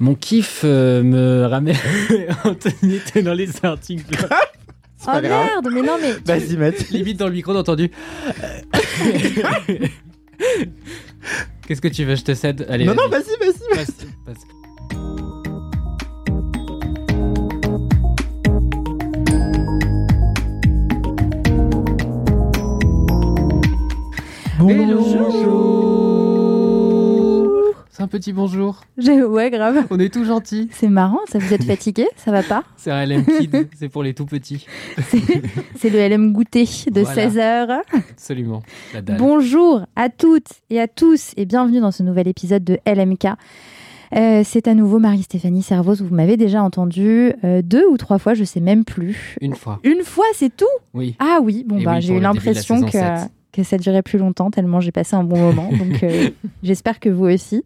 Mon kiff euh, me ramène. Anthony était dans les articles. Oh merde, mais non, mais. Vas-y, Matt. Limite dans le micro, d'entendu. Qu'est-ce que tu veux Je te cède. Allez. Non, non, vas-y, vas-y. passe, passe. Bonjour. C'est un petit bonjour. Ouais, grave. On est tout gentils. C'est marrant, ça vous êtes fatigué Ça va pas C'est un LM Kid, c'est pour les tout petits. C'est- le LM goûter de Voilà. 16h. Absolument. La dalle. Bonjour à toutes et à tous et bienvenue dans ce nouvel épisode de LMK. Euh, c'est à nouveau Marie-Stéphanie Servoz, vous m'avez déjà entendu euh, deux ou trois fois, je sais même plus. Une fois. Une fois, c'est tout Oui. Ah oui, bon Et bah oui, j'ai eu l'impression que, 7. Que ça durait plus longtemps tellement j'ai passé un bon moment, donc euh, j'espère que vous aussi.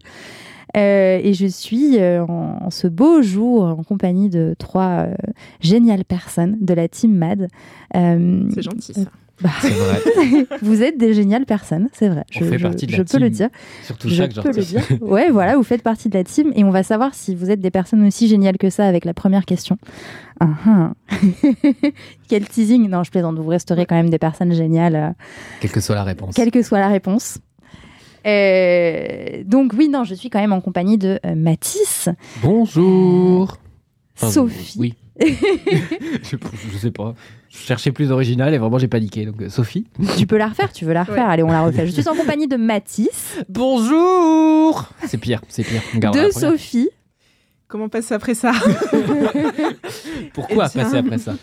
Euh, et je suis euh, en, en ce beau jour en compagnie de trois euh, géniales personnes de la team MAD. Euh, C'est gentil ça. Bah, vrai. vous êtes des géniales personnes, c'est vrai. On je fait je- partie de la je peux le dire. Surtout Je chaque peux le dire. Ouais, voilà, vous faites partie de la team et on va savoir si vous êtes des personnes aussi géniales que ça avec la première question. Ah, ah. Quel teasing Non, je plaisante. Vous resterez quand même des personnes géniales, euh, Quelle que soit la réponse. quelle que soit la réponse. Euh, donc oui, non, je suis quand même en compagnie de euh, Mathis, Bonjour. Enfin, Sophie. Oui. je, je sais pas. Je cherchais plus original et vraiment j'ai paniqué. Donc euh, Sophie. Tu peux la refaire, tu veux la refaire Allez, on la refait. Je suis en compagnie de Mathis, Bonjour. C'est pire, c'est pire. De. Sophie, Comment passer après ça? Pourquoi Eh passer après ça?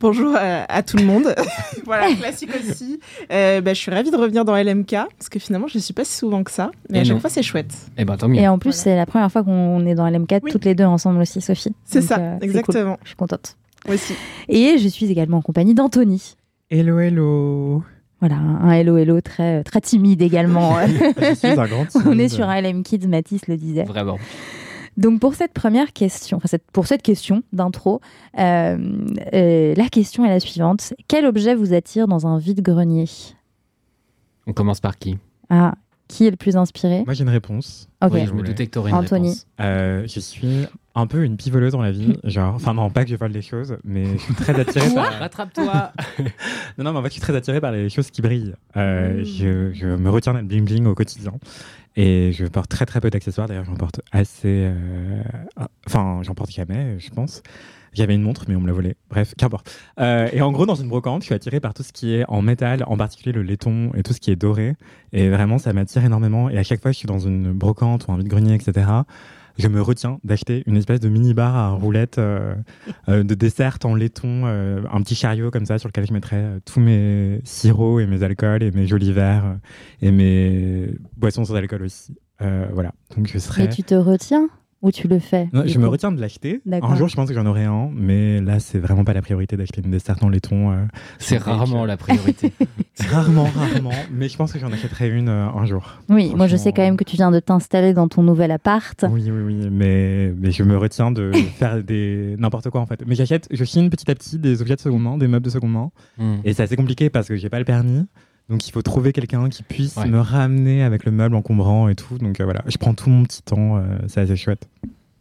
Bonjour à, à tout le monde. voilà, classique aussi. Euh, bah, je suis ravie de revenir dans LMK parce que finalement, je ne suis pas si souvent que ça. Mais Et à chaque non. fois, c'est chouette. Eh ben tant mieux. et en plus, Voilà. c'est la première fois qu'on est dans LM4 Oui. toutes les deux ensemble aussi, Sophie. C'est ça, euh, cool. exactement. Je suis contente. Moi aussi. Et je suis également en compagnie d'Anthony. Hello, hello. Voilà, un hello hello très, très timide également. Je suis un grand On est sur un LM Kids, Mathis le disait. Vraiment. Donc pour cette première question, enfin cette- pour cette question d'intro, euh, euh, la question est la suivante. Quel objet vous attire dans un vide-grenier? On commence par qui? Ah, qui est le plus inspiré? Moi, j'ai une réponse. Ok. Oui, je me doutais que t'aurais une Anthony. réponse. Euh, je suis un peu une pivoleuse dans la vie. Genre, enfin, non, pas que je vole des choses, mais je suis très attiré par. Rattrape-toi. Non, non, mais en fait, je suis très attiré par les choses qui brillent. Euh, je, je me retiens d'être bling bling au quotidien. Et je porte très très peu d'accessoires. D'ailleurs, j'en porte assez. euh, Enfin, j'en porte jamais, je pense. J'avais une montre, mais on me l'a volée. Bref, qu'importe. Euh, et en gros, dans une brocante, je suis attiré par tout ce qui est en métal, en particulier le laiton et tout ce qui est doré. Et vraiment, ça m'attire énormément. Et à chaque fois que je suis dans une brocante ou un vide-grenier, etc., je me retiens d'acheter une espèce de mini-bar à roulettes euh, euh, de dessert en laiton, euh, un petit chariot comme ça sur lequel je mettrais tous mes sirops et mes alcools et mes jolis verres et mes boissons sans alcool aussi. Voilà, donc je serais... Mais tu te retiens? Ou tu le fais Non, je me retiens de l'acheter. Un jour, je pense que j'en aurai un, mais là, c'est vraiment pas la priorité d'acheter une dessert en laiton. euh. C'est rarement la priorité. Rarement, rarement, mais je pense que j'en achèterai une euh, un jour. Oui, moi je sais quand même que tu viens de t'installer dans ton nouvel appart. Oui, oui, oui, mais, mais je me retiens de faire des n'importe quoi en fait. Mais j'achète, je chine petit à petit des objets de seconde main, des meubles de seconde main, Hmm. et c'est assez compliqué parce que j'ai pas le permis. Donc il faut trouver quelqu'un qui puisse Ouais. me ramener avec le meuble encombrant et tout. Donc euh, voilà, je prends tout mon petit temps, euh, c'est assez chouette.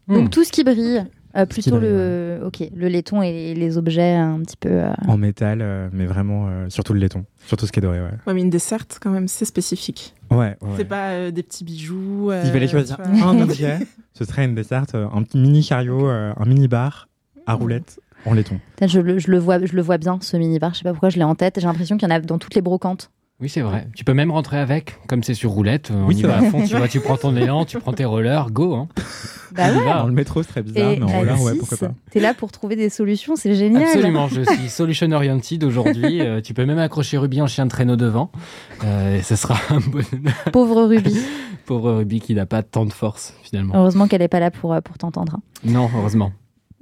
Hmm. Donc tout ce qui brille, euh, qui plutôt brille, le, ok, le laiton et les objets un petit peu. euh, En métal, euh, mais vraiment euh, surtout le laiton, surtout ce qui est doré, ouais. Ouais, mais une dessert, quand même, c'est spécifique. Ouais, ouais. C'est pas euh, des petits bijoux. euh, S'il fallait choisir un objet, ce serait une desserte, un petit mini chariot, euh, un mini bar à roulettes en laiton. Je le, je, le vois, je le vois bien, ce minibar. Je sais pas pourquoi je l'ai en tête. J'ai l'impression qu'il y en a dans toutes les brocantes. Oui, c'est vrai. Tu peux même rentrer avec, comme c'est sur roulette. On Oui, y c'est va à fond. Tu vois, tu prends ton élan, tu prends tes rollers, go. Hein. Bah ouais. va. Dans le métro, c'est très bizarre, Et mais en roller, ouais, Alexis, pourquoi pas. t'es là pour trouver des solutions, c'est génial. Absolument, je suis solution oriented aujourd'hui. Euh, tu peux même accrocher Ruby en chien de traîneau devant. Euh, et ce sera un bon Pauvre Ruby. pauvre Ruby qui n'a pas tant de force finalement. Heureusement qu'elle est pas là pour, euh, pour t'entendre. hein. Non, heureusement.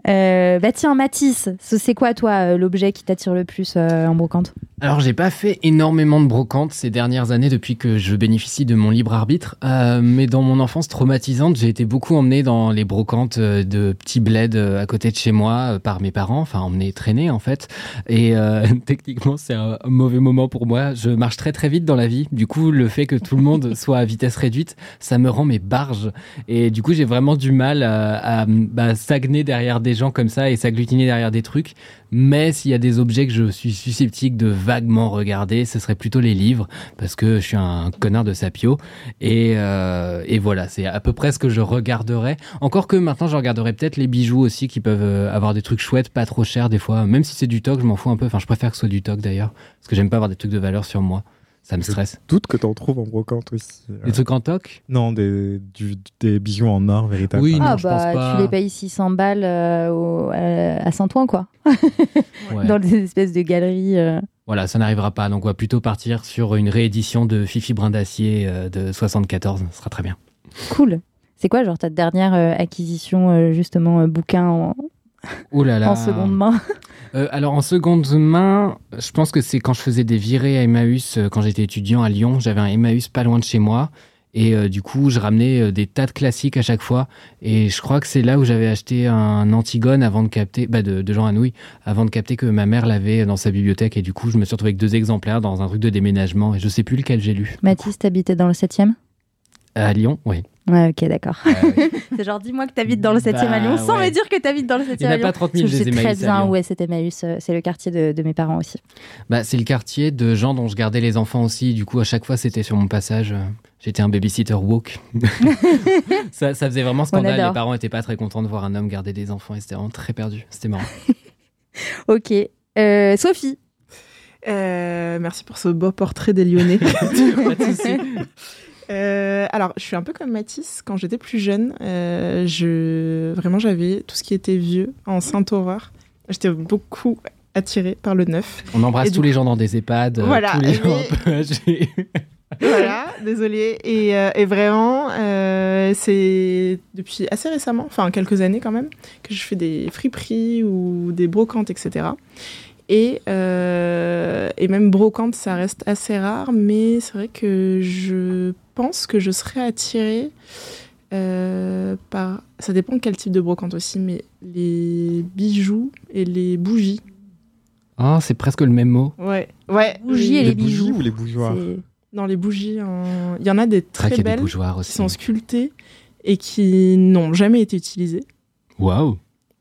Euh, bah tiens, Mathis, ce- c'est quoi toi euh, l'objet qui t'attire le plus euh, en brocante? Alors, j'ai pas fait énormément de brocante ces dernières années depuis que je bénéficie de mon libre arbitre. Euh, mais dans mon enfance traumatisante, j'ai été beaucoup emmené dans les brocantes de petits bleds à côté de chez moi par mes parents, enfin emmené traîner en fait. Et techniquement, c'est un mauvais moment pour moi. Je marche très très vite dans la vie. Du coup, le fait que tout le monde soit à vitesse réduite, ça me rend mes barges. Et du coup, j'ai vraiment du mal à, à, bah, stagner derrière des gens comme ça et s'agglutiner derrière des trucs. Mais s'il y a des objets que je suis susceptible de vaguement regarder, ce serait plutôt les livres, parce que je suis un connard de sapio. Et, euh, et voilà, c'est à peu près ce que je regarderais. Encore que maintenant, je regarderais peut-être les bijoux aussi, qui peuvent euh, avoir des trucs chouettes, pas trop chers des fois. Même si c'est du toc, je m'en fous un peu. Enfin, je préfère que ce soit du toc d'ailleurs, parce que j'aime pas avoir des trucs de valeur sur moi. Ça me stresse. Doute que t'en trouves en brocante aussi. euh. Des trucs en toc? Non, des, du- des bijoux en or, véritable. Oui, non, Ah je pense bah pas. tu les payes 600 balles euh, au- euh, à Saint-Ouen quoi, Ouais. dans des espèces de galeries. euh. Voilà, ça n'arrivera pas. Donc, on va plutôt partir sur une réédition de Fifi Brin d'Acier euh, de 74. Ce sera très bien. Cool. C'est quoi genre ta dernière euh, acquisition euh, justement euh, bouquin en, Ouh là là. en seconde main Euh, alors en seconde main, je pense que c'est quand je faisais des virées à Emmaüs euh, quand j'étais étudiant à Lyon. J'avais un Emmaüs pas loin de chez moi. Et euh, du coup, je ramenais des tas de classiques à chaque fois. Et je crois que c'est là où j'avais acheté un Antigone avant de capter, bah de, de Jean Anouilh, avant de capter que ma mère l'avait dans sa bibliothèque. Et du coup, je me suis retrouvé avec deux exemplaires dans un truc de déménagement. Et je sais plus lequel j'ai lu. Mathis, t'habitais dans le 7e À Lyon, oui. Ouais, ok, d'accord. Oui. C'est genre, dis-moi que t'habites dans le 7e à Bah, Lyon sans ouais. me dire que t'habites dans le 7e Il y en à a Lyon. pas 30 000 Parce que des je sais très Emmaüs à bien où est cet Emmaüs. euh, C'est le quartier de, de mes parents aussi. Bah, c'est le quartier de gens dont je gardais les enfants aussi. Du coup, à chaque fois, c'était sur mon passage. euh, J'étais un babysitter woke. ça, ça faisait vraiment scandale. Les parents étaient pas très contents de voir un homme garder des enfants. Et c'était vraiment très perdu. C'était marrant. Ok. Euh, Sophie, Euh, merci pour ce beau portrait des Lyonnais. Euh, alors, je suis un peu comme Mathis. Quand j'étais plus jeune, euh, je... vraiment, j'avais tout ce qui était vieux en Sainte-Horreur. J'étais beaucoup attirée par le neuf. On embrasse Et du tous les gens dans des EHPAD. Voilà, Tous les gens mais- un peu âgés. voilà, désolée. Et, euh, et vraiment, euh, c'est depuis assez récemment, enfin quelques années quand même, que je fais des friperies ou des brocantes, etc. Et, euh, et même brocante, ça reste assez rare, mais c'est vrai que je pense que je serais attirée euh, par. Ça dépend de quel type de brocante aussi, mais les bijoux et les bougies. Oh, c'est presque le même mot. Ouais, ouais. Bougies et les bougies bijoux. ou les bougeoirs Dans les bougies, en- il y en a des très a des belles bougeoirs qui aussi. sont sculptées et qui n'ont jamais été utilisées. Waouh.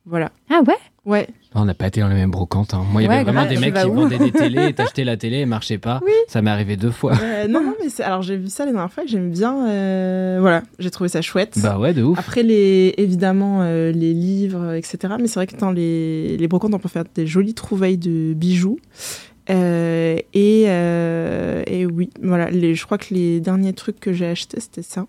Voilà. Ah ouais? Ouais. On n'a pas été dans les mêmes brocantes. hein. Moi, il y Ouais, avait vraiment grave, des mecs qui vendaient des télés et t'achetais la télé et marchait pas. Oui. Ça m'est arrivé deux fois. Euh, non, non, mais c'est- alors j'ai vu ça les dernières fois et j'aime bien. euh, voilà, j'ai trouvé ça chouette. Bah ouais, de ouf. Après, les, évidemment, euh, les livres, etc. Mais c'est vrai que dans les, les brocantes, on peut faire des jolies trouvailles de bijoux. Euh, et, euh, et oui, voilà, les, je crois que les derniers trucs que j'ai achetés, c'était ça.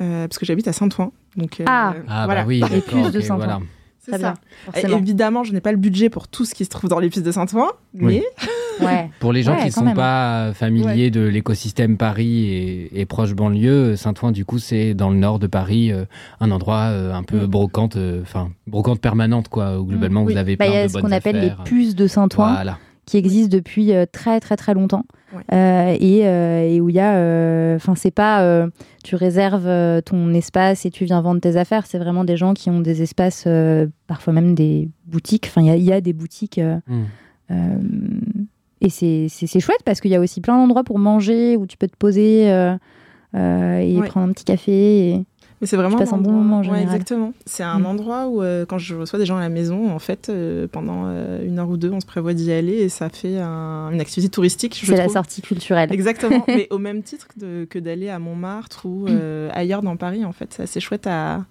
Euh, parce que j'habite à Saint-Ouen. Donc, euh, Ah. Ah voilà. bah oui, Et plus d'accord. de ok, 100 voilà. C'est ça. bien. Et Forcément. évidemment, je n'ai pas le budget pour tout ce qui se trouve dans les pistes de Saint-Ouen, Oui. mais Ouais. Pour les gens Ouais, qui ne sont même. pas familiers de l'écosystème Paris et, et proche banlieue, Saint-Ouen, du coup, c'est dans le nord de Paris, euh, un endroit euh, un peu Mm. brocante, euh, enfin, brocante permanente, quoi, où globalement, Oui. vous avez Bah, plein il y a de ce bonnes qu'on appelle les puces de Saint-Ouen Voilà. Qui existent depuis euh, très très très longtemps Ouais. Euh, et, euh, et où il y a, euh, enfin c'est pas, euh, tu réserves euh, ton espace et tu viens vendre tes affaires, c'est vraiment des gens qui ont des espaces, euh, parfois même des boutiques. Enfin il y a- il y, a des boutiques. euh, Mm. euh, et c'est chouette parce qu'il y a aussi plein d'endroits pour manger où tu peux te poser euh, euh, et Ouais. prendre un petit café. Et... Mais c'est vraiment Tu passes un bon endroit- moment, en Ouais, général. exactement. C'est un Mm. endroit où, euh, quand je reçois des gens à la maison, en fait, euh, pendant euh, une heure ou deux, on se prévoit d'y aller et ça fait un- une activité touristique. C'est la sortie culturelle. Exactement. Mais au même titre de- que d'aller à Montmartre ou euh, ailleurs dans Paris, en fait, c'est assez chouette à,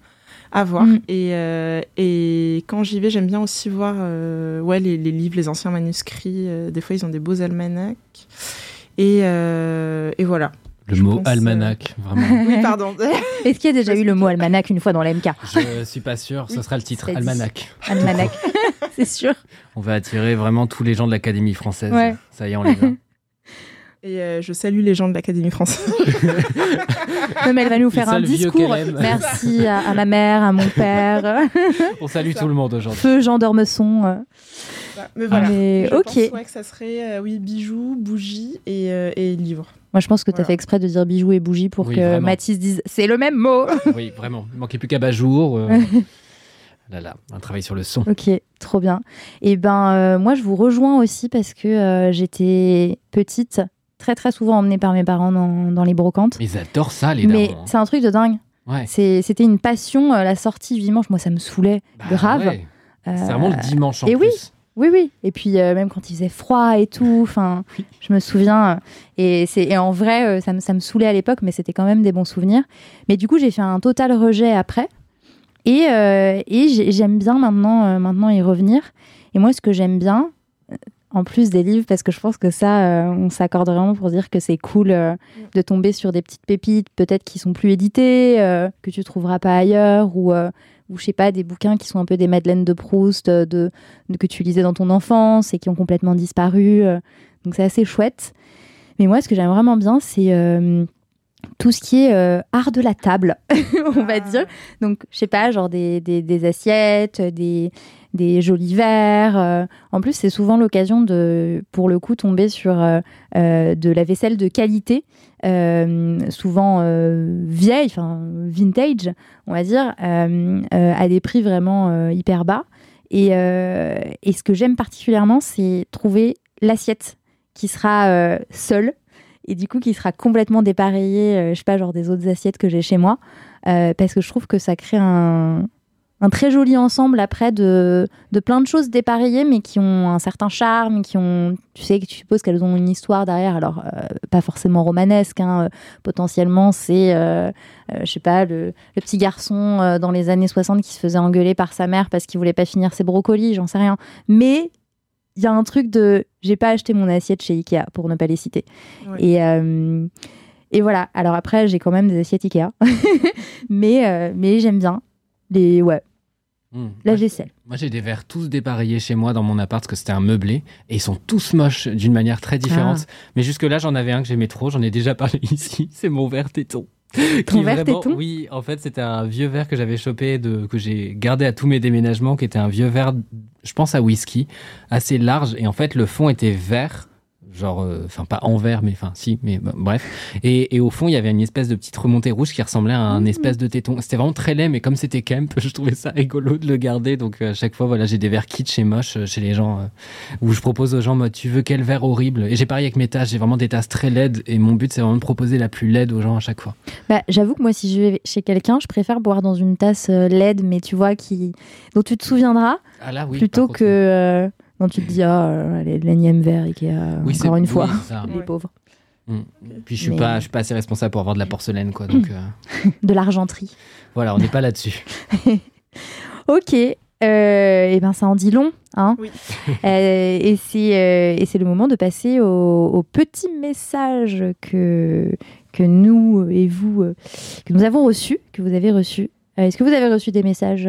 à voir. Mm. Et, euh, et quand j'y vais, j'aime bien aussi voir euh, ouais, les, les livres, les anciens manuscrits. euh, des fois, ils ont des beaux almanachs. Et, et voilà. Le Je mot pense, euh, almanach, vraiment. Oui, pardon. Est-ce qu'il y a déjà eu le mot almanach une fois dans l'MK Je suis pas sûr, ce sera le titre, almanach. Almanach, c'est sûr. On va attirer vraiment tous les gens de l'Académie française. Ouais. Ça y est, on les a. Et euh, je salue les gens de l'Académie française. Non, mais elle va nous faire un discours. Merci à, à ma mère, à mon père, On salue tout le monde aujourd'hui. feu Jean d'Ormesson. euh. Mais voilà. Mais Je ok. pense ouais, que ça serait euh, oui, bijoux, bougies et, euh, et livres. Moi, je pense que tu as Voilà. fait exprès de dire bijoux et bougies pour Oui, que vraiment. Mathis dise c'est le même mot. Oui, vraiment. Il manquait plus qu'à Bajour. euh. Là, là, un travail sur le son. Ok, trop bien. Et ben, euh, moi, je vous rejoins aussi parce que euh, j'étais petite, très très souvent emmenée par mes parents dans, dans les brocantes. Ils adorent ça, les Mais darons. hein. c'est un truc de dingue. Ouais. C'était une passion, euh, la sortie du dimanche. Moi, ça me saoulait Bah grave. ouais. Euh, C'est vraiment le dimanche en et plus. Oui, oui. Et puis, euh, même quand il faisait froid et tout, enfin, Oui. je me souviens. euh, Et, c'est- et en vrai, euh, ça me, ça me saoulait à l'époque, mais c'était quand même des bons souvenirs. Mais du coup, j'ai fait un total rejet après. Et, euh, et j'ai- j'aime bien maintenant, euh, maintenant y revenir. Et moi, ce que j'aime bien, en plus des livres, parce que je pense que ça, euh, on s'accorde vraiment pour dire que c'est cool de tomber sur des petites pépites, peut-être qui sont plus éditées, que tu trouveras pas ailleurs, ou, ou je sais pas, des bouquins qui sont un peu des Madeleines de Proust, euh, de, de- que tu lisais dans ton enfance et qui ont complètement disparu. euh. donc c'est assez chouette. Mais moi, ce que j'aime vraiment bien, c'est euh, tout ce qui est euh, art de la table, on va Ah. dire. Donc, je sais pas, genre des, des- des assiettes, des, des jolis verres. euh. En plus, c'est souvent l'occasion de, pour le coup, tomber sur euh, euh, de la vaisselle de qualité, souvent vieille, enfin vintage, on va dire, à des prix vraiment hyper bas. Et, ce que j'aime particulièrement, c'est trouver l'assiette qui sera seule et du coup qui sera complètement dépareillée, euh, je sais pas, genre des autres assiettes que j'ai chez moi, parce que je trouve que ça crée un, un très joli ensemble après de, de plein de choses dépareillées, mais qui ont un certain charme, qui ont, tu sais, que tu supposes qu'elles ont une histoire derrière, alors euh, pas forcément romanesque, hein, euh, potentiellement c'est, euh, euh, je sais pas, le, le petit garçon dans les années 60 qui se faisait engueuler par sa mère parce qu'il voulait pas finir ses brocolis, j'en sais rien. Mais il y a un truc de, j'ai pas acheté mon assiette chez Ikea pour ne pas les citer. Ouais. Et euh, et voilà. Alors après, j'ai quand même des assiettes Ikea, mais euh, mais j'aime bien les ouais Mmh. la Moi, vaisselle. Moi, j'ai des verres tous dépareillés chez moi dans mon appart parce que c'était un meublé et ils sont tous moches d'une manière très différente. Ah. Mais jusque-là, j'en avais un que j'aimais trop. J'en ai déjà parlé ici. C'est mon verre téton. Qui est verre téton? Oui, en fait, c'était un vieux verre que j'avais chopé, de, que j'ai gardé à tous mes déménagements, qui était un vieux verre, je pense à whisky, assez large. Et en fait, le fond était vert. Genre, euh, enfin, pas en verre, mais enfin, si, mais bah, bref. Et, et au fond, il y avait une espèce de petite remontée rouge qui ressemblait à un Mmh. espèce de téton. C'était vraiment très laid, mais comme c'était camp, je trouvais ça rigolo de le garder. Donc, euh, à chaque fois, voilà, j'ai des verres kitsch et moches euh, chez les gens, euh, où je propose aux gens, moi, tu veux quel verre horrible? Et j'ai pareil avec mes tasses, j'ai vraiment des tasses très laides, et mon but, c'est vraiment de proposer la plus laide aux gens à chaque fois. Bah, j'avoue que moi, si je vais chez quelqu'un, je préfère boire dans une tasse euh, LED, mais tu vois qui dont tu te souviendras, Ah là, oui. plutôt que euh, dont tu te dis ah euh, l'énième verre Ikea oui, encore c'est- une fois, ça. les Ouais. pauvres, Mm. Puis je suis Mais- pas, je suis pas assez responsable pour avoir de la porcelaine, quoi. Donc euh, de l'argenterie. voilà, on n'est pas là-dessus. Ok, euh, et ben ça en dit long, hein. Oui. Euh, et c'est euh, et c'est le moment de passer au, au petit message que que nous et vous que nous avons reçu, que vous avez reçu. Euh, Est-ce que vous avez reçu des messages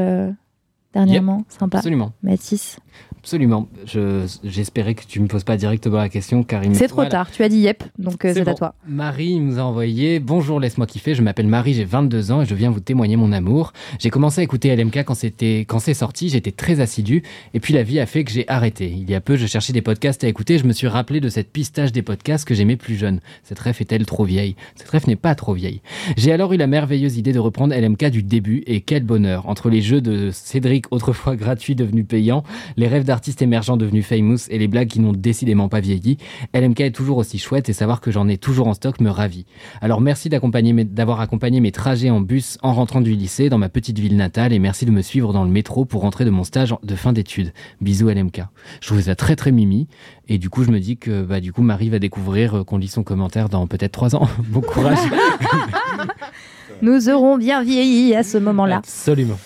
dernièrement Sympa. Absolument. Mathis, Absolument. Je- J'espérais que tu me poses pas directement la question, car il c'est trop voilà. tard. Tu as dit yep, donc euh, c'est à toi. Marie nous a envoyé Bonjour, laisse-moi kiffer. Je m'appelle Marie, j'ai 22 ans et je viens vous témoigner mon amour. J'ai commencé à écouter LMK quand c'est sorti. J'étais très assidu et puis la vie a fait que j'ai arrêté. Il y a peu, je cherchais des podcasts à écouter. Je me suis rappelé de cette pistage des podcasts que j'aimais plus jeune. Cette ref est-elle trop vieille? Cette ref n'est pas trop vieille. J'ai alors eu la merveilleuse idée de reprendre LMK du début et quel bonheur entre les jeux de Cédric autrefois gratuits devenus payants, les rêves d'artistes émergents devenus famous et les blagues qui n'ont décidément pas vieilli. LMK est toujours aussi chouette et savoir que j'en ai toujours en stock me ravit. Alors merci d'avoir accompagné mes trajets en bus en rentrant du lycée dans ma petite ville natale et merci de me suivre dans le métro pour rentrer de mon stage de fin d'études. Bisous LMK. Je trouvais ça très très mimi et du coup je me dis que bah du coup Marie va découvrir euh, qu'on lit son commentaire dans peut-être trois ans. bon courage. Nous aurons bien vieilli à ce moment-là. Absolument.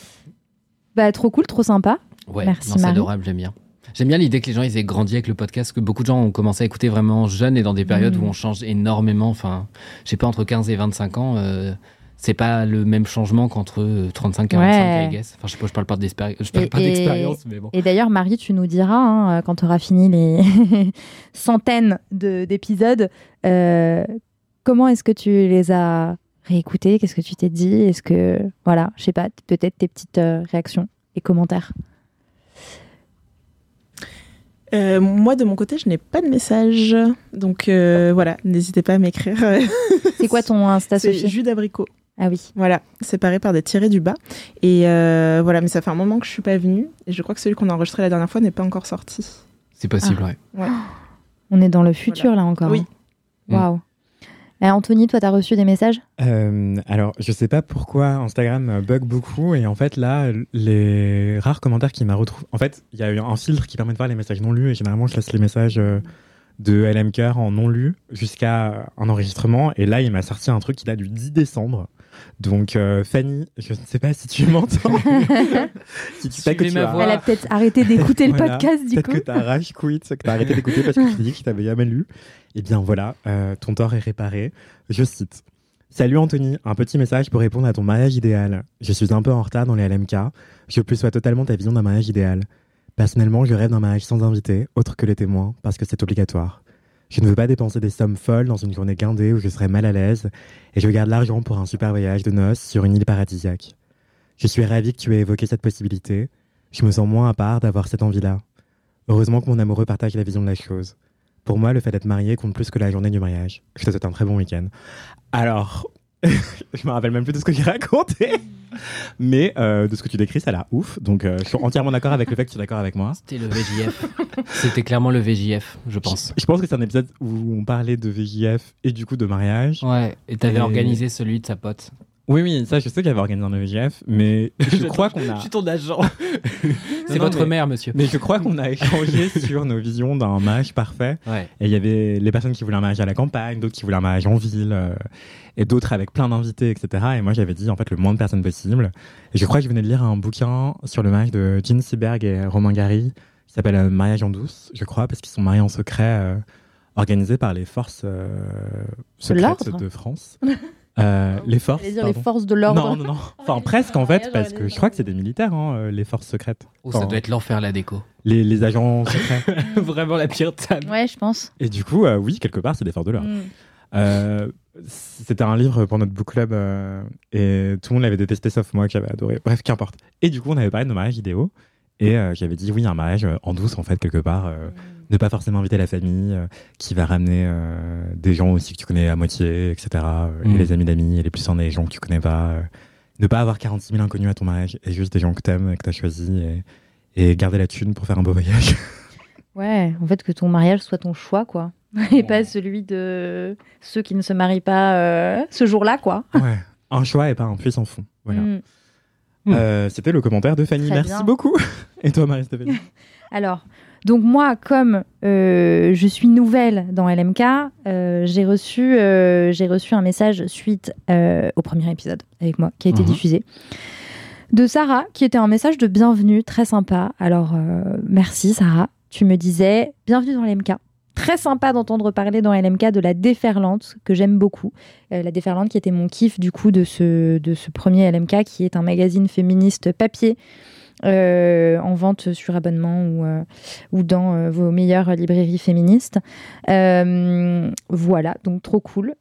Bah trop cool, trop sympa. Ouais, Merci, c'est adorable, j'aime bien. J'aime bien l'idée que les gens ils aient grandi avec le podcast, que beaucoup de gens ont commencé à écouter vraiment jeunes et dans des périodes Mm. où on change énormément. Enfin, je sais pas, entre 15 et 25 ans, euh, c'est pas le même changement qu'entre euh, 35 et 45, Ouais. I guess. Enfin, je sais pas, je parle pas d'expéri- je parle Et- d'expérience, mais bon. Et d'ailleurs, Marie, tu nous diras, hein, quand tu auras fini les centaines de- d'épisodes, euh, comment est-ce que tu les as réécoutés Qu'est-ce que tu t'es dit Est-ce que, voilà, je sais pas, peut-être tes petites euh, réactions et commentaires. Euh, moi, de mon côté, je n'ai pas de message. Donc euh, voilà, n'hésitez pas à m'écrire. C'est quoi ton Insta, C'est jus d'abricot. Ah oui. Voilà, séparé par des tirés du bas. Et euh, voilà, mais ça fait un moment que je suis pas venue. Et je crois que celui qu'on a enregistré la dernière fois n'est pas encore sorti. C'est possible, Ah. ouais. On est dans le futur, là, encore. Oui. hein. Waouh. Euh, Anthony, toi, t'as reçu des messages? Euh, alors, je sais pas pourquoi Instagram euh, bug beaucoup et en fait là, les rares commentaires qui m'a retrouvé, en fait, il y a eu un filtre qui permet de voir les messages non lus et généralement je laisse les messages euh, de LMK en non lus jusqu'à un enregistrement et là il m'a sorti un truc qui date du 10 décembre. Donc euh, Fanny, je ne sais pas si tu m'entends. si tu sais que tu as- voix. Elle a peut-être arrêté d'écouter le Voilà. podcast, du Peut-être coup. que t'as rage quit, que t'as arrêté d'écouter parce que tu dit que tu t'avais jamais lu. Eh bien voilà, euh, ton tort est réparé. Je cite. Salut Anthony, un petit message pour répondre à ton mariage idéal. Je suis un peu en retard dans les LMK. Je plus sois totalement ta vision d'un mariage idéal. Personnellement, je rêve d'un mariage sans invité, autre que les témoins, parce que c'est obligatoire. Je ne veux pas dépenser des sommes folles dans une journée guindée où je serai mal à l'aise, et je garde l'argent pour un super voyage de noces sur une île paradisiaque. Je suis ravi que tu aies évoqué cette possibilité. Je me sens moins à part d'avoir cette envie-là. Heureusement que mon amoureux partage la vision de la chose. Pour moi, le fait d'être marié compte plus que la journée du mariage. Je te souhaite un très bon week-end. Alors, je me rappelle même plus de ce que j'ai raconté, mais euh, de ce que tu décris, ça a l'air ouf. Donc, euh, je suis entièrement d'accord avec le fait que tu es d'accord avec moi. C'était le VJF. C'était clairement le VJF, je pense. Je pense que c'est un épisode où on parlait de VJF et du coup de mariage. Ouais, et t'avais Et- organisé celui de sa pote. Oui, oui, ça, je sais qu'il y avait organisé un VJF, mais je crois qu'on a. Je suis ton agent. C'est votre mais- mère, monsieur. Mais je crois qu'on a échangé sur nos visions d'un mariage parfait. Ouais. Et il y avait les personnes qui voulaient un mariage à la campagne, d'autres qui voulaient un mariage en ville, euh, et d'autres avec plein d'invités, etc. Et moi, j'avais dit en fait le moins de personnes possible. Et je crois que je venais de lire un bouquin sur le mariage de Jean Seberg et Romain Gary, qui s'appelle euh, Mariage en douce, je crois, parce qu'ils sont mariés en secret, euh, organisés par les forces euh, secrètes de France. Euh, les forces. J'allais dire les pardon. forces de l'ordre. Non, non, non. Enfin, presque en fait, parce que je crois que c'est des militaires, hein, euh, les forces secrètes. Oh, ça Enfin, doit être l'enfer, la déco. les, les agents secrets. Vraiment la pire table. Ouais, je pense. Et du coup, euh, oui, quelque part, c'est des forces de l'ordre. Mm. Euh, C'était un livre pour notre book club euh, et tout le monde l'avait détesté sauf moi que j'avais adoré. Bref, qu'importe. Et du coup, on avait parlé de nos mariages idéaux et euh, j'avais dit oui, un mariage en douce en fait, quelque part. euh, ne pas forcément inviter la famille euh, qui va ramener euh, des gens aussi que tu connais à moitié, etc. euh, Mm. Et les amis d'amis et les plus en des gens que tu connais pas. euh, ne pas avoir 46 000 inconnus à ton mariage et juste des gens que t'aimes et que t'as choisi et, et garder la thune pour faire un beau voyage. Ouais, en fait, que ton mariage soit ton choix, quoi. Et pas celui de ceux qui ne se marient pas euh, ce jour-là, quoi. ouais. Un choix et pas un puits sans fond. Voilà. Mm. Euh, C'était le commentaire de Fanny. Très Merci bien. beaucoup. Et toi, Marie-Stéphanie? Alors, donc moi, comme euh, je suis nouvelle dans LMK, euh, j'ai reçu, euh, j'ai reçu un message suite au premier épisode avec moi, qui a été Mhm. diffusé, de Sarah, qui était un message de bienvenue, très sympa. Alors, merci Sarah. Tu me disais, bienvenue dans LMK. Très sympa d'entendre parler dans LMK de la déferlante, que j'aime beaucoup. La déferlante qui était mon kiff du coup de ce, de ce premier LMK, qui est un magazine féministe papier euh, en vente sur abonnement ou, euh, dans euh, vos meilleures librairies féministes. Voilà, donc trop cool.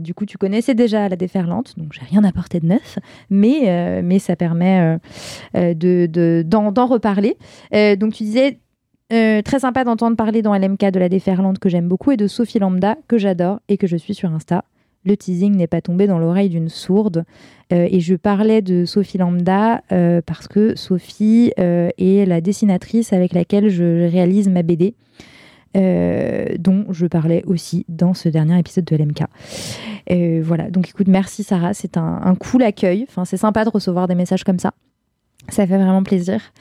Du coup, tu connaissais déjà la déferlante, donc j'ai rien apporté de neuf, mais, mais ça permet de, de- d'en, reparler. Donc tu disais. très sympa d'entendre parler dans LMK de la déferlante que j'aime beaucoup et de Sophie Lambda que j'adore et que je suis sur Insta. Le teasing n'est pas tombé dans l'oreille d'une sourde. Euh, et je parlais de Sophie Lambda euh, parce que Sophie euh, est la dessinatrice avec laquelle je réalise ma BD, dont je parlais aussi dans ce dernier épisode de LMK. Voilà, donc écoute, merci Sarah, c'est un, un cool accueil. Enfin, c'est sympa de recevoir des messages comme ça. Ça fait vraiment plaisir.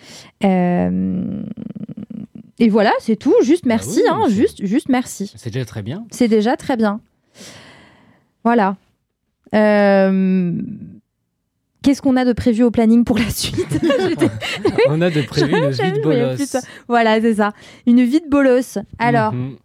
Et voilà, c'est tout. Juste Bah merci, oui, hein, juste, juste merci. C'est déjà très bien. C'est déjà très bien. Voilà. Euh, Qu'est-ce qu'on a de prévu au planning pour la suite On a de prévu une vie de bolos. Voilà, c'est ça. Une vie de bolos. Alors, Mhm.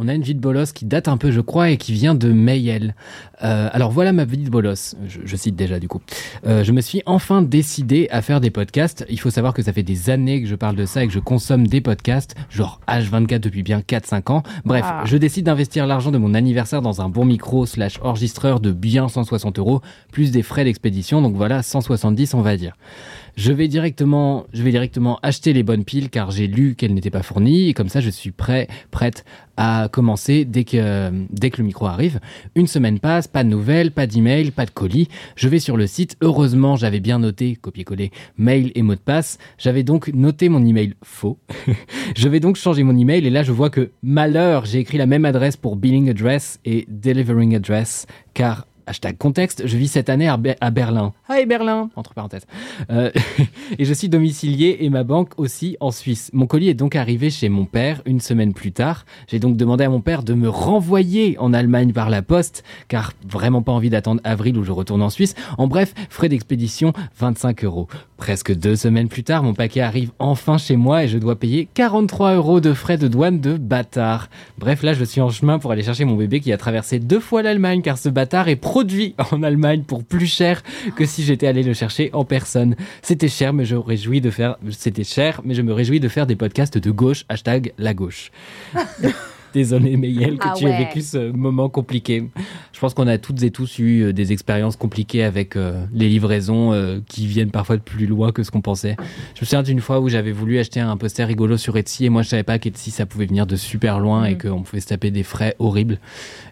On a une vie de bolos qui date un peu, je crois, et qui vient de Mayel. Euh, alors voilà ma vie de bolos. Je, je cite déjà du coup. Euh, je me suis enfin décidé à faire des podcasts. Il faut savoir que ça fait des années que je parle de ça et que je consomme des podcasts, genre H24 depuis bien 4-5 ans. Bref, Ah. je décide d'investir l'argent de mon anniversaire dans un bon micro slash enregistreur de bien 160 euros, plus des frais d'expédition. Donc voilà, 170 on va dire. Je vais directement, je vais directement acheter les bonnes piles car j'ai lu qu'elles n'étaient pas fournies et comme ça je suis prêt, prête à commencer dès que, dès que le micro arrive. Une semaine passe, pas de nouvelles, pas d'email, pas de colis. Je vais sur le site. Heureusement, j'avais bien noté, copier-coller, mail et mot de passe. J'avais donc noté mon email faux. je vais donc changer mon email et là je vois que malheur, j'ai écrit la même adresse pour billing address et delivering address car Hashtag contexte, je vis cette année à, Be- à Berlin. Hi Berlin Entre parenthèses. Euh, et je suis domicilié et ma banque aussi en Suisse. Mon colis est donc arrivé chez mon père une semaine plus tard. J'ai donc demandé à mon père de me renvoyer en Allemagne par la poste, car vraiment pas envie d'attendre avril où je retourne en Suisse. En bref, frais d'expédition, 25 euros. Presque deux semaines plus tard, mon paquet arrive enfin chez moi et je dois payer 43 euros de frais de douane de bâtard. Bref, là, je suis en chemin pour aller chercher mon bébé qui a traversé deux fois l'Allemagne, car ce bâtard est produit en Allemagne pour plus cher que si j'étais allé le chercher en personne. C'était cher, mais je réjouis de faire, c'était cher, mais je me réjouis de faire des podcasts de gauche, hashtag la gauche. Désolé, Mayel, que Ah tu aies ouais. vécu ce moment compliqué. Je pense qu'on a toutes et tous eu euh, des expériences compliquées avec euh, les livraisons euh, qui viennent parfois de plus loin que ce qu'on pensait. Je me souviens d'une fois où j'avais voulu acheter un poster rigolo sur Etsy et moi je savais pas qu'Etsy ça pouvait venir de super loin et Mm. qu'on pouvait se taper des frais horribles.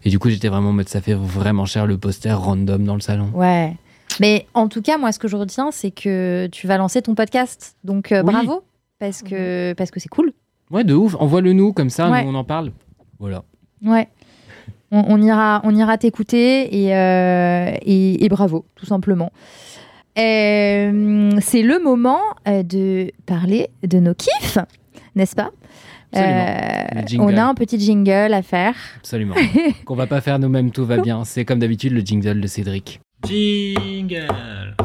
Et du coup j'étais vraiment en mode ça fait vraiment cher le poster random dans le salon. ouais. Mais en tout cas, moi, ce que je retiens, c'est que tu vas lancer ton podcast. Donc, euh, Oui. bravo, parce que parce que c'est cool. Ouais, de ouf, envoie-le nous comme ça, Ouais. nous on en parle. Voilà. Ouais. On, on ira, on ira t'écouter et, euh, et, et bravo, tout simplement. Euh, c'est le moment euh, de parler de nos kiffs, n'est-ce pas? Jingle. On a un petit jingle à faire. Absolument. Qu'on va pas faire nous-mêmes, tout va bien. C'est comme d'habitude le jingle de Cédric. Jingle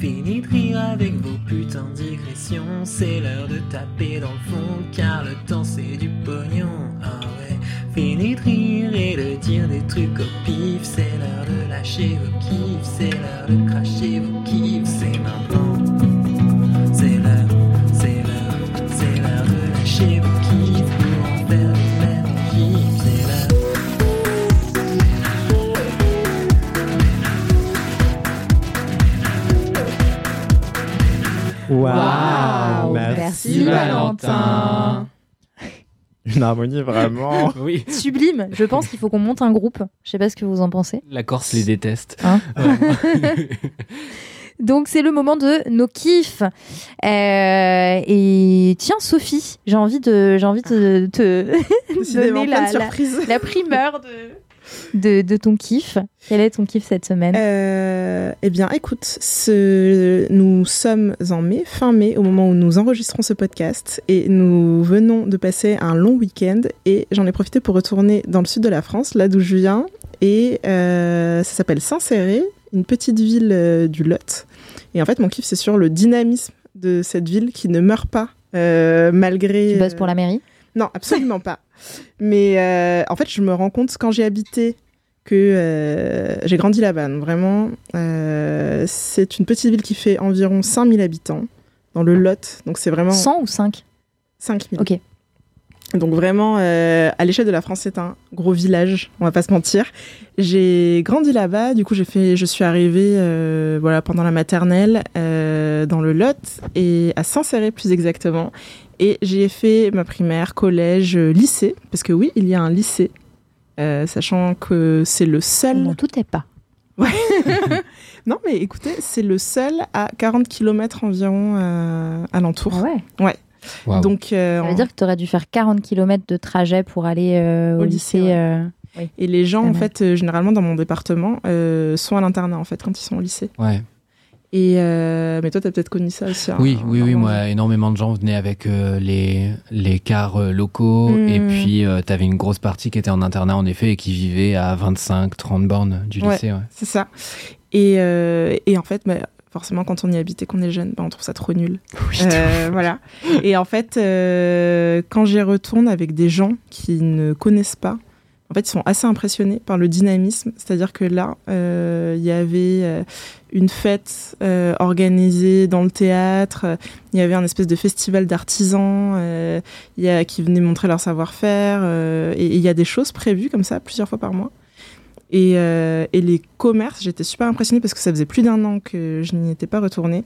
Fini de rire avec vos putains de digressions C'est l'heure de taper dans le fond Car le temps c'est du pognon Ah rire et de dire des trucs au pif. C'est l'heure de lâcher vos kiffs C'est l'heure de cracher vos kiffs. C'est maintenant C'est l'heure, c'est l'heure C'est l'heure de lâcher vos kiffs. Pour en faire mêmes kiffs C'est l'heure. Waouh Merci, Valentin. Une harmonie vraiment. Oui. Sublime. Je pense qu'il faut qu'on monte un groupe. Je sais pas ce que vous en pensez. La Corse les déteste. Hein Donc c'est le moment de nos kiffs. Euh, et tiens Sophie, j'ai envie de, j'ai envie de te donner la, la primeur de, de, de ton kiff. Quel est ton kiff cette semaine? Euh, eh bien, écoute, ce... nous sommes en mai, fin mai, au moment où nous enregistrons ce podcast, et nous venons de passer un long week-end, et j'en ai profité pour retourner dans le sud de la France, là d'où je viens, et euh, ça s'appelle Saint-Céré, une petite ville euh, du Lot. Et en fait, mon kiff, c'est sur le dynamisme de cette ville qui ne meurt pas, malgré... Tu bosses pour la mairie? Non, absolument pas. Mais euh, en fait, je me rends compte quand j'ai habité que euh, j'ai grandi là-bas. Vraiment, euh, c'est une petite ville qui fait environ 5000 habitants dans le Lot. Donc c'est vraiment 100 ou 5 5000. Ok. Donc vraiment, euh, à l'échelle de la France, c'est un gros village, on va pas se mentir. J'ai grandi là-bas, du coup j'ai fait, je suis arrivée euh, voilà, pendant la maternelle euh, dans le Lot, et à Saint-Céré plus exactement. Et j'ai fait ma primaire, collège, euh, lycée, parce que oui, il y a un lycée, euh, sachant que c'est le On seul... n'en doutait pas. Non mais écoutez, c'est le seul à 40 km environ euh, alentour. Ah ouais. Waouh. Donc, euh, Ça veut en- dire que tu aurais dû faire 40 km de trajet pour aller euh, au, Au lycée. lycée, ouais. euh, Et les gens, en fait, euh, généralement dans mon département, euh, sont à l'internat, en fait, quand ils sont au lycée. Ouais. Et euh, mais toi, t'as peut-être connu ça aussi. hein, Oui, oui, oui, moi, énormément de gens venaient avec euh, les, les cars euh, locaux. Et puis, tu t'avais une grosse partie qui était en internat, en effet, et qui vivait à 25, 30 bornes du Ouais. lycée. Ouais. C'est ça. Et, et en fait, bah, forcément, quand on y habite et qu'on est jeune, bah, on trouve ça trop nul. Voilà. Et en fait, quand j'y retourne avec des gens qui ne connaissent pas, en fait, ils sont assez impressionnés par le dynamisme. C'est-à-dire que là, euh, il y avait euh, une fête euh, organisée dans le théâtre. Il y avait un espèce de festival d'artisans il qui venaient montrer leur savoir-faire. et il y a des choses prévues comme ça plusieurs fois par mois. Et, et les commerces, j'étais super impressionnée parce que ça faisait plus d'un an que je n'y étais pas retournée.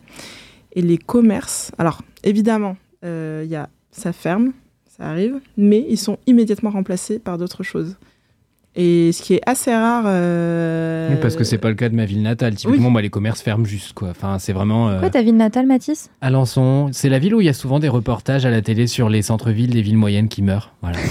Et les commerces, alors évidemment, il y a, ça ferme, ça arrive, mais ils sont immédiatement remplacés par d'autres choses. Et ce qui est assez rare. euh, Oui, Parce que c'est pas le cas de ma ville natale. Typiquement, moi, les commerces ferment juste, quoi. Enfin, c'est vraiment. euh, Quoi, ta ville natale, Mathis? Alençon, c'est la ville où il y a souvent des reportages à la télé sur les centres-villes des villes moyennes qui meurent. Voilà.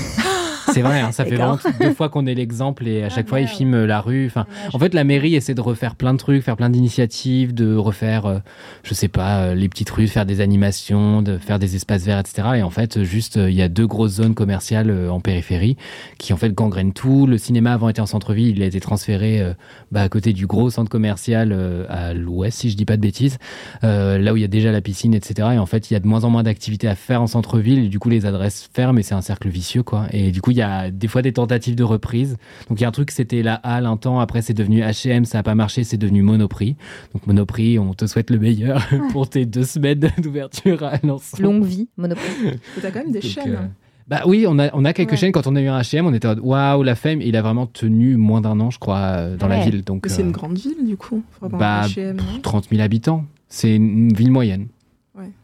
c'est vrai, hein, ça fait vraiment deux fois qu'on est l'exemple et à chaque Ah, fois ils filment la rue. Enfin, en fait, la mairie essaie de refaire plein de trucs, faire plein d'initiatives, de refaire, euh, je sais pas, euh, les petites rues, faire des animations, de faire des espaces verts, etc. Et en fait, juste, euh, il y a deux grosses zones commerciales euh, en périphérie qui en fait gangrènent tout. Le cinéma avant était en centre-ville, il a été transféré euh, bah, à côté du gros centre commercial euh, à l'ouest, si je dis pas de bêtises, euh, là où il y a déjà la piscine, etc. Et en fait, il y a de moins en moins d'activités à faire en centre-ville. Du coup, les adresses ferment et c'est un cercle vicieux, quoi. Et du coup, il y a des fois des tentatives de reprise. Donc, il y a un truc, c'était la Halle un temps. Après, c'est devenu H&M, ça a pas marché, c'est devenu Monoprix. Donc, Monoprix, on te souhaite le meilleur pour tes deux semaines d'ouverture à Alençon. Longue vie, Monoprix. T'as quand même des Donc, chaînes. euh, Bah oui, on a, on a quelques Ouais. chaînes. Quand on a eu un H&M, on était waouh, la femme. Il a vraiment tenu moins d'un an, je crois, euh, dans la ville. Donc, c'est euh, une grande ville, du coup. Bah, un H&M, non? 30 000 habitants. C'est une ville moyenne.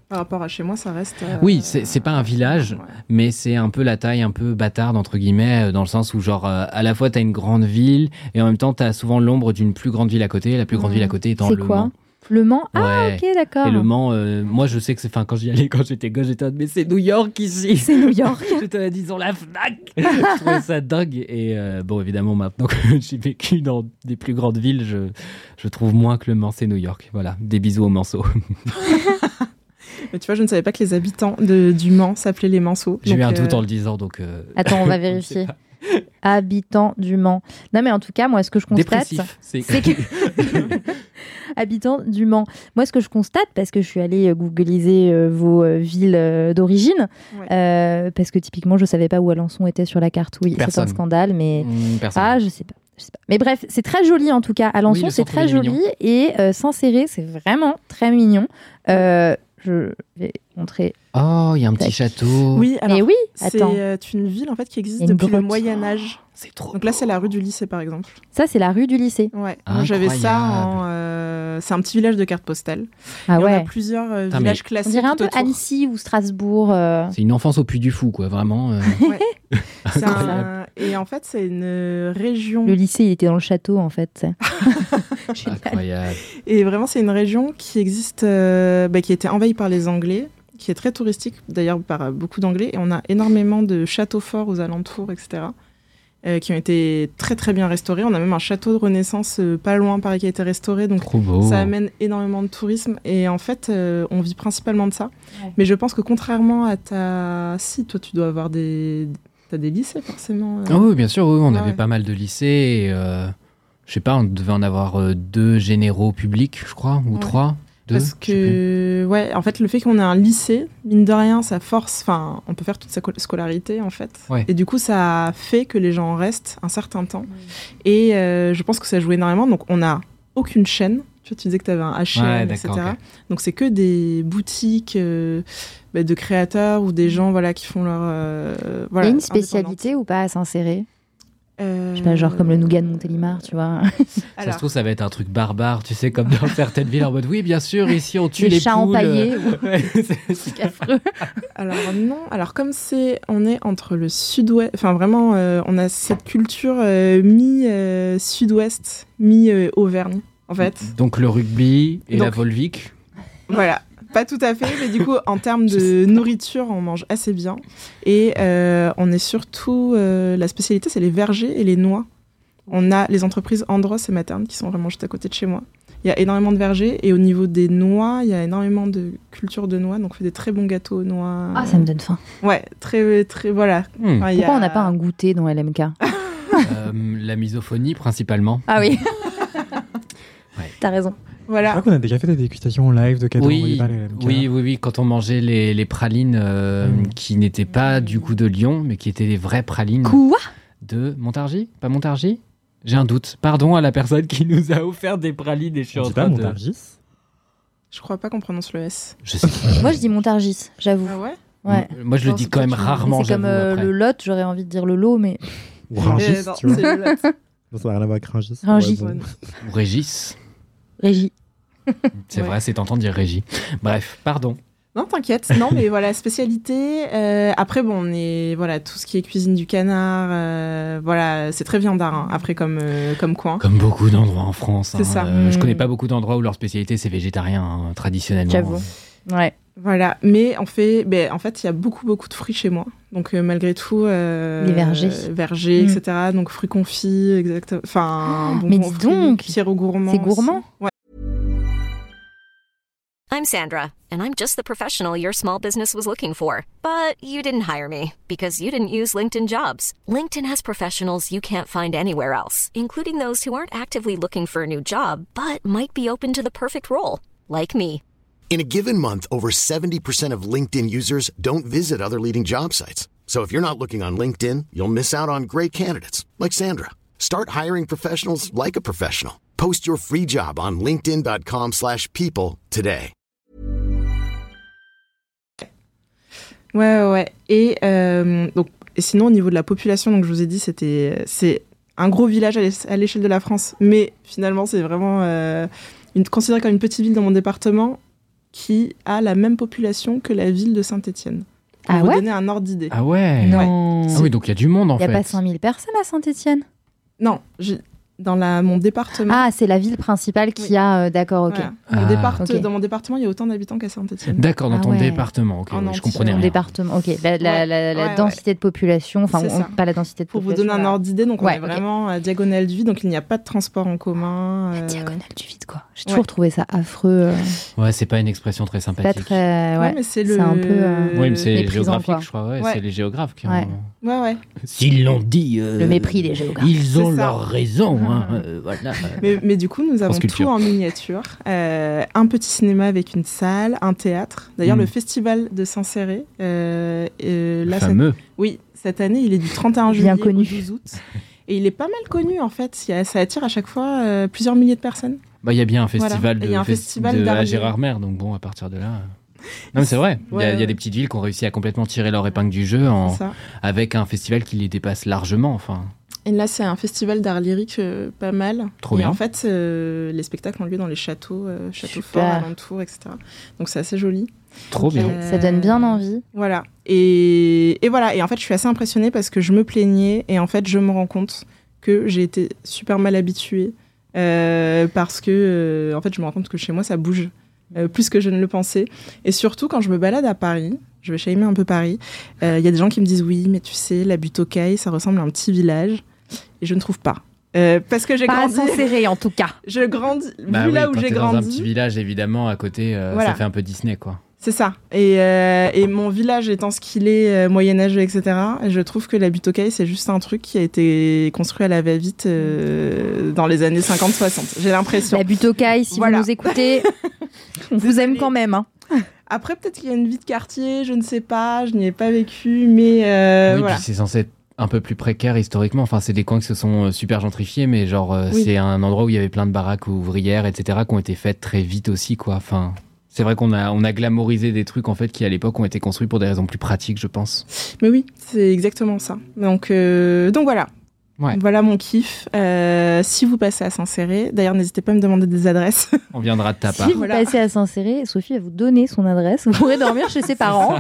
Par rapport à chez moi, ça reste. euh, Oui, c'est pas un village, ouais. mais c'est un peu la taille un peu bâtarde entre guillemets euh, dans le sens où genre euh, à la fois t'as une grande ville et en même temps t'as souvent l'ombre d'une plus grande ville à côté. La plus grande ville à côté étant C'est le quoi Mans. Le Mans? Ah, Ouais. ok, d'accord. Et le Mans, euh, moi je sais que c'est, enfin quand j'y allais quand j'étais gosse, j'étais en mode, mais c'est New York ici. C'est New York. J'étais disons la Fnac. je trouvais ça dingue et euh, bon évidemment maintenant que j'ai vécu dans des plus grandes villes, je je trouve moins que le Mans c'est New York. Voilà, des bisous aux Manceaux. Mais tu vois, je ne savais pas que les habitants de, du Mans s'appelaient les Manceaux. J'ai eu un euh, doute en le disant donc. euh, Attends, on va vérifier. Habitants du Mans. Non, mais en tout cas, moi, ce que je constate. C'est que- Habitants du Mans. Moi, ce que je constate, parce que je suis allée euh, googliser euh, vos euh, villes euh, d'origine, Ouais. euh, parce que typiquement, je savais pas où Alençon était sur la carte. Oui, c'est un scandale, mais. Personne. Ah, je sais pas. Je sais pas. Mais bref, c'est très joli en tout cas. Alençon, le c'est très joli. Et euh, Saint-Céré, c'est vraiment très mignon. Euh, je vais montrer. Oh, il y a un petit château. Oui, alors. Oui, C'est euh, une ville en fait qui existe depuis le. Moyen Âge. C'est trop. Donc là, c'est la rue du lycée, par exemple. Ça, c'est la rue du lycée. Ouais. Moi, j'avais ça. En, euh, C'est un petit village de cartes postales. Ah Il y en a ouais. plusieurs euh, villages mais- On dirait un peu autour. Annecy ou Strasbourg. euh. C'est une enfance au puits du fou, quoi, vraiment. euh. C'est Incroyable. un- Et en fait, c'est une région. Le lycée, il était dans le château, en fait. Incroyable. Et vraiment, c'est une région qui existe, euh, bah, qui a été envahie par les Anglais, qui est très touristique d'ailleurs par euh, beaucoup d'Anglais. Et on a énormément de châteaux forts aux alentours, etc. euh, qui ont été très très bien restaurés. On a même un château de Renaissance euh, pas loin, pareil, qui a été restauré. Donc Trop beau. ça amène énormément de tourisme. Et en fait, euh, on vit principalement de ça. Ouais. Mais je pense que contrairement à ta... Si, toi, tu dois avoir des... T'as des lycées, forcément. euh. Ah oui, bien sûr, oui, on Ouais, avait ouais. pas mal de lycées. Et, euh, je sais pas, on devait en avoir euh, deux généraux publics, je crois, ou Ouais. trois. Deux, Parce que, ouais, en fait, le fait qu'on ait un lycée, mine de rien, ça force, enfin, on peut faire toute sa co- scolarité, en fait. Ouais. Et du coup, ça fait que les gens restent un certain temps. Et euh, je pense que ça joue énormément. Donc, on n'a aucune chaîne. Tu vois, tu disais que tu avais un H&M, Ouais, etc. Donc, c'est que des boutiques euh, bah, de créateurs ou des gens, voilà, qui font leur, euh, Il voilà. y a une spécialité ou pas à s'insérer Euh, Je sais pas, genre comme le nougat de Montélimar, tu vois. Ça se trouve, ça va être un truc barbare, tu sais, comme dans certaines villes en mode oui, bien sûr, ici on tue Les les, chats poules. empaillés. Ouais, c'est- affreux. Alors non, alors comme c'est, on est entre le sud-ouest, enfin vraiment, euh, on a cette culture euh, mi-sud-ouest, mi-Auvergne, en fait. Donc le rugby et la Volvic. Voilà, pas tout à fait, mais du coup, en termes de nourriture, on mange assez bien. Et euh, on est surtout, euh, la spécialité, c'est les vergers et les noix. On a les entreprises Andros et Materne qui sont vraiment juste à côté de chez moi. Il y a énormément de vergers et au niveau des noix, il y a énormément de culture de noix, donc on fait des très bons gâteaux aux noix. Ah, ça me donne faim. Ouais, très, très, voilà. Hmm. Enfin, il y Pourquoi a- on n'a pas un goûter dans LMK Euh, la misophonie principalement. Ah oui. T'as raison. Je Voilà. crois qu'on a déjà fait des dégustations live de cadeaux Oui, les oui, oui, oui, quand on mangeait les, les pralines euh, Mm. qui n'étaient pas du coup de Lyon, mais qui étaient les vraies pralines Quoi? De Montargis? Pas Montargis? J'ai un doute. Pardon à la personne qui nous a offert des pralines et je suis On en pas de... Montargis? Je crois pas qu'on prononce le S. Je sais. Moi, je dis Montargis, j'avoue. Ah ouais? Ouais. Moi, je le dis quand même rarement, C'est comme euh, après. le lot, j'aurais envie de dire le lot, mais Ou Rungis, Euh, non, tu vois. c'est le Lot. Non, ça n'a rien à voir avec Rungis. Rungis. Ouais, Ouais, bon. non. Ou Régis. Régie. C'est Ouais. vrai, c'est tentant de dire Régie. Bref, pardon. Non, t'inquiète. Non, mais voilà, spécialité. Euh, après, bon, on est voilà tout ce qui est cuisine du canard. euh, voilà, c'est très viandard. hein, après, comme euh, comme coin. Comme beaucoup d'endroits en France. C'est ça. euh, Je Mm. connais pas beaucoup d'endroits où leur spécialité c'est végétarien, hein, traditionnellement. J'avoue. Ouais. Voilà, mais fait, ben, en fait, il y a beaucoup beaucoup de fruits chez moi. Donc euh, malgré tout, euh, Les vergers. vergers, Mm. etc. Donc fruits confits, exactement. Enfin, Oh, bonbons mais dis fruits, donc, sirop gourmand. c'est gourmand. Ouais. I'm Sandra, and I'm just the professional your small business was looking for. But you didn't hire me because you didn't use LinkedIn jobs. LinkedIn has professionals you can't find anywhere else, including those who aren't actively looking for a new job but might be open to the perfect role, like me. In a given month, over 70% of LinkedIn users don't visit other leading job sites. So if you're not looking on LinkedIn, you'll miss out on great candidates like Sandra. Start hiring professionals like a professional. Post your free job on linkedin.com/people today. Ouais, ouais. Et euh, donc, et sinon au niveau de la population, donc je vous ai dit, c'était c'est un gros village à l'échelle de la France, mais finalement c'est vraiment euh, une, considéré comme une petite ville dans mon département qui a la même population que la ville de Saint-Étienne. Pour Ah vous ouais donner un ordre d'idée. Ah ouais. Non. Ah oui, donc il y a du monde en Il n'y a fait. pas 5000 personnes à Saint-Etienne Non, j'ai- dans la, mon département. Ah, c'est la ville principale qui Oui. a. euh, D'accord, ok. Voilà. Mon Ah. Ok. Dans mon département, il y a autant d'habitants qu'à Saint-Étienne. D'accord, dans Ah ton ouais. département. Ok, oui, je comprenais Mon rien. département, ok. La, la- Ouais. la- la Ouais, densité de population, enfin, pas la densité de Pour vous population. donner un ordre d'idée, donc on est vraiment à diagonale du vide, donc il n'y a pas de transport en commun. La euh, diagonale du vide, quoi. J'ai Ouais. toujours trouvé ça affreux. euh, Ouais, c'est pas une expression très Pas sympathique. très. Ouais, Ouais. mais c'est c'est le. un peu, euh, Oui, mais c'est géographique, je crois. Ouais, c'est les géographes qui ont. Ouais, ouais. S'ils l'ont dit. euh, Le mépris des géographes. Ils ont leur raison. hein, euh, voilà. Mais, mais du coup, nous avons tout en miniature. Euh, un petit cinéma avec une salle, un théâtre. D'ailleurs, Mm. le festival de Saint-Céré, euh, euh, là, cette- fameux. oui, cette année, il est du 31 Bien juillet connu. au 12 août. Et il est pas mal connu, en fait. Ça attire à chaque fois euh, plusieurs milliers de personnes. Bah, il y a bien un Voilà. festival Et de, il y a un fes- festival de à Gérardmer, donc bon, à partir de là. Non, mais c'est vrai. Il y, a- Ouais, il y a ouais. des petites villes qui ont réussi à complètement tirer leur épingle du jeu en, avec un festival qui les dépasse largement. Enfin, Et là, c'est un festival d'art lyrique euh, pas mal. Trop et bien. en fait, euh, les spectacles ont lieu dans les châteaux, euh, châteaux Super. forts, alentours, etc. Donc c'est assez joli. trop bien. Euh, Ça donne bien envie. Voilà. Et, et voilà. Et en fait, je suis assez impressionnée parce que je me plaignais et en fait, je me rends compte que j'ai été super mal habituée euh, parce que, euh, en fait, je me rends compte que chez moi, ça bouge euh, plus que je ne le pensais. Et surtout, quand je me balade à Paris, je vais shamer un peu Paris, euh, il y a des gens qui me disent oui, mais tu sais, la butte aux Cailles, ça ressemble à un petit village. Et je ne trouve pas. Euh, parce que j'ai Pas grandi. serré en tout cas. Je grandis. Bah vu oui, là où j'ai t'es dans un grandi. petit village, évidemment, à côté, euh, Voilà. ça fait un peu Disney, quoi. C'est ça. Et, euh, et mon village étant ce qu'il est, euh, moyenâgeux, etc., je trouve que la butte aux cailles, c'est juste un truc qui a été construit à la va-vite euh, dans les années 50-60. J'ai l'impression. La butte aux cailles, si Voilà. vous nous écoutez, on vous aime quand même. hein. Après, peut-être qu'il y a une vie de quartier, je ne sais pas, je n'y ai pas vécu, mais euh, oui, voilà. puis c'est censé être un peu plus précaire historiquement. Enfin, c'est des coins qui se sont super gentrifiés, mais genre, euh, Oui. c'est un endroit où il y avait plein de baraques ouvrières, etc., qui ont été faites très vite aussi, quoi. Enfin, c'est vrai qu'on a, on a glamorisé des trucs, en fait, qui à l'époque ont été construits pour des raisons plus pratiques, je pense. Mais oui, c'est exactement ça. Donc, euh, donc voilà. Ouais. Voilà mon kiff. Euh, si vous passez à Saint-Céré, d'ailleurs, n'hésitez pas à me demander des adresses. On viendra de ta part. Si vous Voilà. passez à Saint-Céré, Sophie va vous donner son adresse. Vous pourrez dormir chez ses parents.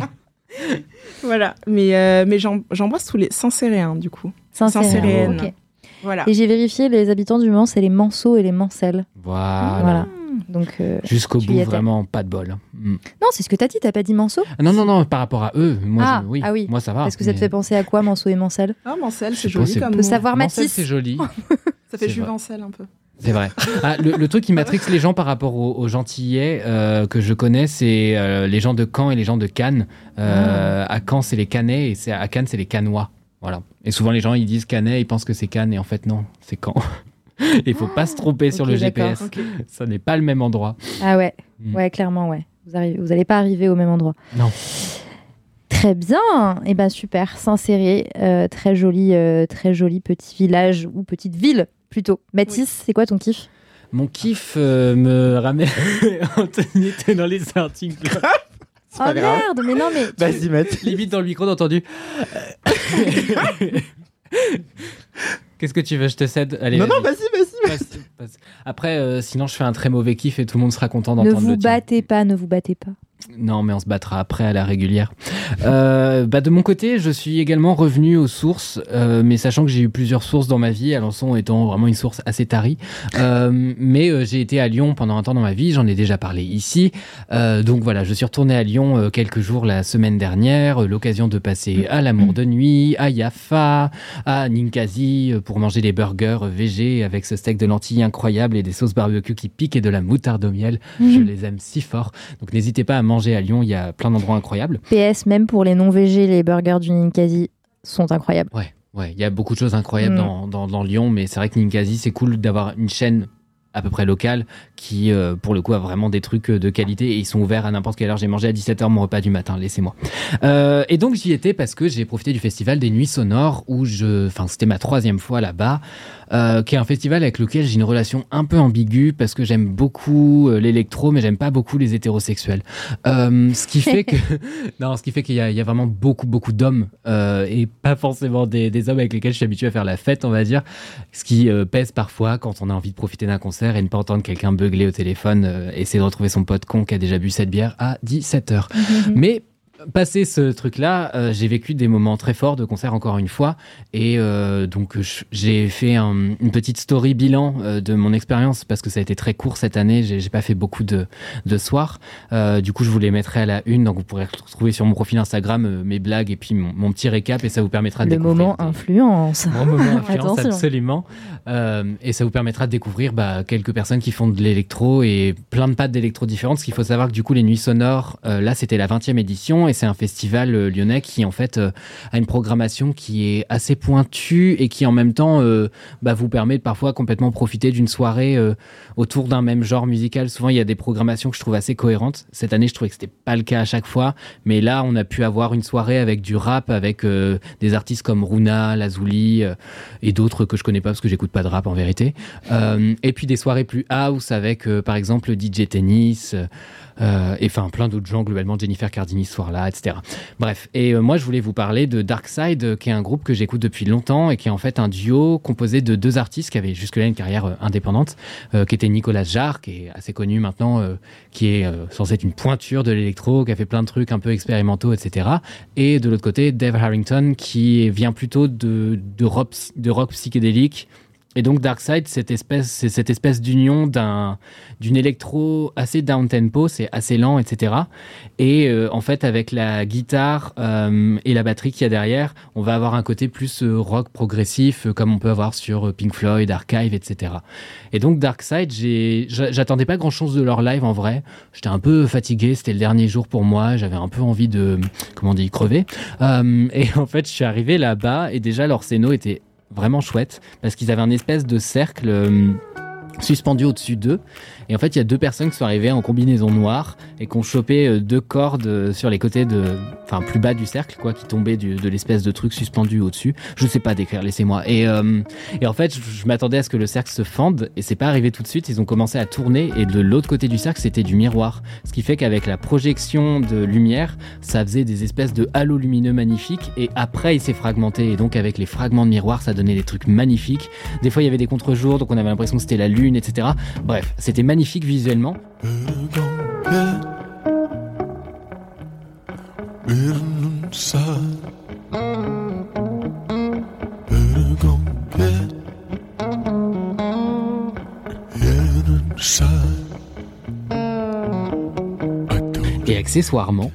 voilà. Mais, euh, mais j'embrasse tous les Saint-Céréens, du coup. Saint-Céréenne. ok. Voilà. Et j'ai vérifié, les habitants du Mans, c'est les Manceaux et les Mancelles. Voilà. Voilà. Donc, euh, Jusqu'au bout, vraiment, pas de bol. Mm. non, c'est ce que t'as dit, t'as pas dit Manceau Ah Non, non, non, par rapport à eux, moi, Ah, je- oui, ah oui. moi ça va. Parce que ça te fait penser à quoi, Manceau et Mancelles Ah, Mancel, Je c'est joli comme Peut savoir Mancel, Mathis. c'est joli. Ça fait. Juvencel un peu. C'est vrai. Ah, le, le truc qui matrix les gens par rapport aux, aux gentillets euh, que je connais, c'est euh, les gens de Caen et les gens de Cannes. Euh, À Caen, c'est les Canais et c'est à Cannes, c'est les Canois. Voilà. Et souvent, les gens, ils disent Canet, ils pensent que c'est Cannes et en fait, non, c'est Caen. Il faut pas se tromper sur le GPS. Ça n'est pas le même endroit. Ah ouais, Mm. ouais, clairement, ouais. Vous n'allez vous allez pas arriver au même endroit. Non. Très bien, et ben super, Saint-Céré, euh, très joli, euh, très joli petit village ou petite ville plutôt. Mathis, c'est quoi ton kiff? Mon kiff euh, me ramène. Anthony était dans les articles. Oh pas grave. merde, mais non mais tu- Vas-y, Matt. Limite dans le micro, d'entendu. Qu'est-ce que tu veux Je te cède. Allez. Non, non, vas-y. vas-y, vas-y. Passe, passe. Après, euh, sinon, je fais un très mauvais kiff et tout le monde sera content ne d'entendre vous le tien. battez pas, ne vous battez pas. Non, mais on se battra après à la régulière. Euh, bah, de mon côté, je suis également revenu aux sources, euh, mais sachant que j'ai eu plusieurs sources dans ma vie, Alençon étant vraiment une source assez tarie. Euh, mais euh, j'ai été à Lyon pendant un temps dans ma vie, j'en ai déjà parlé ici. Euh, donc voilà, je suis retourné à Lyon euh, quelques jours la semaine dernière, euh, l'occasion de passer à l'Amour de Nuit, à Yafa, à Ninkasi euh, pour manger des burgers VG avec ce steak de lentilles incroyable et des sauces barbecue qui piquent et de la moutarde au miel. Je les aime si fort. Donc n'hésitez pas à manger à Lyon, il y a plein d'endroits incroyables. PS, même pour les non-végés, les burgers du Ninkasi sont incroyables. Ouais, ouais, il y a beaucoup de choses incroyables Mm. dans, dans, dans Lyon, mais c'est vrai que Ninkasi, c'est cool d'avoir une chaîne à peu près locale qui, euh, pour le coup, a vraiment des trucs euh, de qualité et ils sont ouverts à n'importe quelle heure. J'ai mangé à 17h mon repas du matin, laissez-moi. Euh, et donc j'y étais parce que j'ai profité du festival des Nuits Sonores où je, enfin c'était ma troisième fois là-bas, euh, qui est un festival avec lequel j'ai une relation un peu ambiguë parce que j'aime beaucoup euh, l'électro, mais j'aime pas beaucoup les hétérosexuels. Euh, ce qui fait que, non, ce qui fait qu'il y, a- il y a vraiment beaucoup beaucoup d'hommes euh, et pas forcément des, des hommes avec lesquels je suis habitué à faire la fête, on va dire. Ce qui pèse parfois quand on a envie de profiter d'un concert et ne pas entendre quelqu'un beugler au téléphone, essayer de retrouver son pote con qui a déjà bu cette bière à 17h. Mais passé ce truc-là, euh, j'ai vécu des moments très forts de concert encore une fois. Et euh, donc, j'ai fait un- une petite story bilan euh, de mon expérience parce que ça a été très court cette année. J'ai pas fait beaucoup de, de soirs. Du coup, je vous les mettrai à la une. Donc, vous pourrez retrouver sur mon profil Instagram mes blagues et puis mon, mon petit récap. Et ça vous permettra de Le découvrir moment influence. Mon moment influence, absolument. Et ça vous permettra de découvrir bah, quelques personnes qui font de l'électro et plein de pattes d'électro différentes. Parce qu'il faut savoir que du coup, les Nuits Sonores, là, c'était la 20e édition et c'est un festival euh, lyonnais qui, en fait, euh, a une programmation qui est assez pointue et qui, en même temps, euh, bah, vous permet de parfois complètement profiter d'une soirée autour d'un même genre musical. Souvent, il y a des programmations que je trouve assez cohérentes. Cette année, je trouvais que c'était pas le cas à chaque fois. Mais là, on a pu avoir une soirée avec du rap, avec des artistes comme Runa, Lazuli et d'autres que je connais pas parce que j'écoute pas de rap en vérité. Et puis des soirées plus house avec, par exemple, DJ Tennis. Euh, et enfin plein d'autres gens globalement Jennifer Cardini ce soir-là etc bref. Et euh, moi je voulais vous parler de Darkside euh, qui est un groupe que j'écoute depuis longtemps et qui est en fait un duo composé de deux artistes qui avaient jusque-là une carrière indépendante qui était Nicolas Jarre qui est assez connu maintenant qui est censé être une pointure de l'électro qui a fait plein de trucs un peu expérimentaux etc et de l'autre côté Dave Harrington qui vient plutôt de, rock, de rock psychédélique et donc Darkside, cette espèce, c'est cette espèce d'union d'un, d'une électro assez down tempo, c'est assez lent, etc. Et euh, en fait, avec la guitare euh, et la batterie qu'il y a derrière, on va avoir un côté plus euh, rock progressif, comme on peut avoir sur Pink Floyd, Archive, etc. Et donc Darkside, j'ai, j'a- j'attendais pas grand chose de leur live en vrai. J'étais un peu fatigué, c'était le dernier jour pour moi, j'avais un peu envie de, comment on dit, crever. Et en fait, je suis arrivé là-bas et déjà leur scéno était vraiment chouette parce qu'ils avaient un espèce de cercle euh, suspendu au-dessus d'eux. Et en fait, il y a deux personnes qui sont arrivées en combinaison noire et qui ont chopé euh, deux cordes euh, sur les côtés de, enfin, plus bas du cercle, quoi, qui tombaient de l'espèce de truc suspendu au-dessus. Je sais pas décrire, laissez-moi. Et, euh, et en fait, je, je m'attendais à ce que le cercle se fende et c'est pas arrivé tout de suite. Ils ont commencé à tourner et de l'autre côté du cercle, c'était du miroir. Ce qui fait qu'avec la projection de lumière, ça faisait des espèces de halos lumineux magnifiques et après il s'est fragmenté et donc avec les fragments de miroir ça donnait des trucs magnifiques des fois il y avait des contre-jours donc on avait l'impression que c'était la lune etc bref c'était magnifique visuellement. Et accessoirement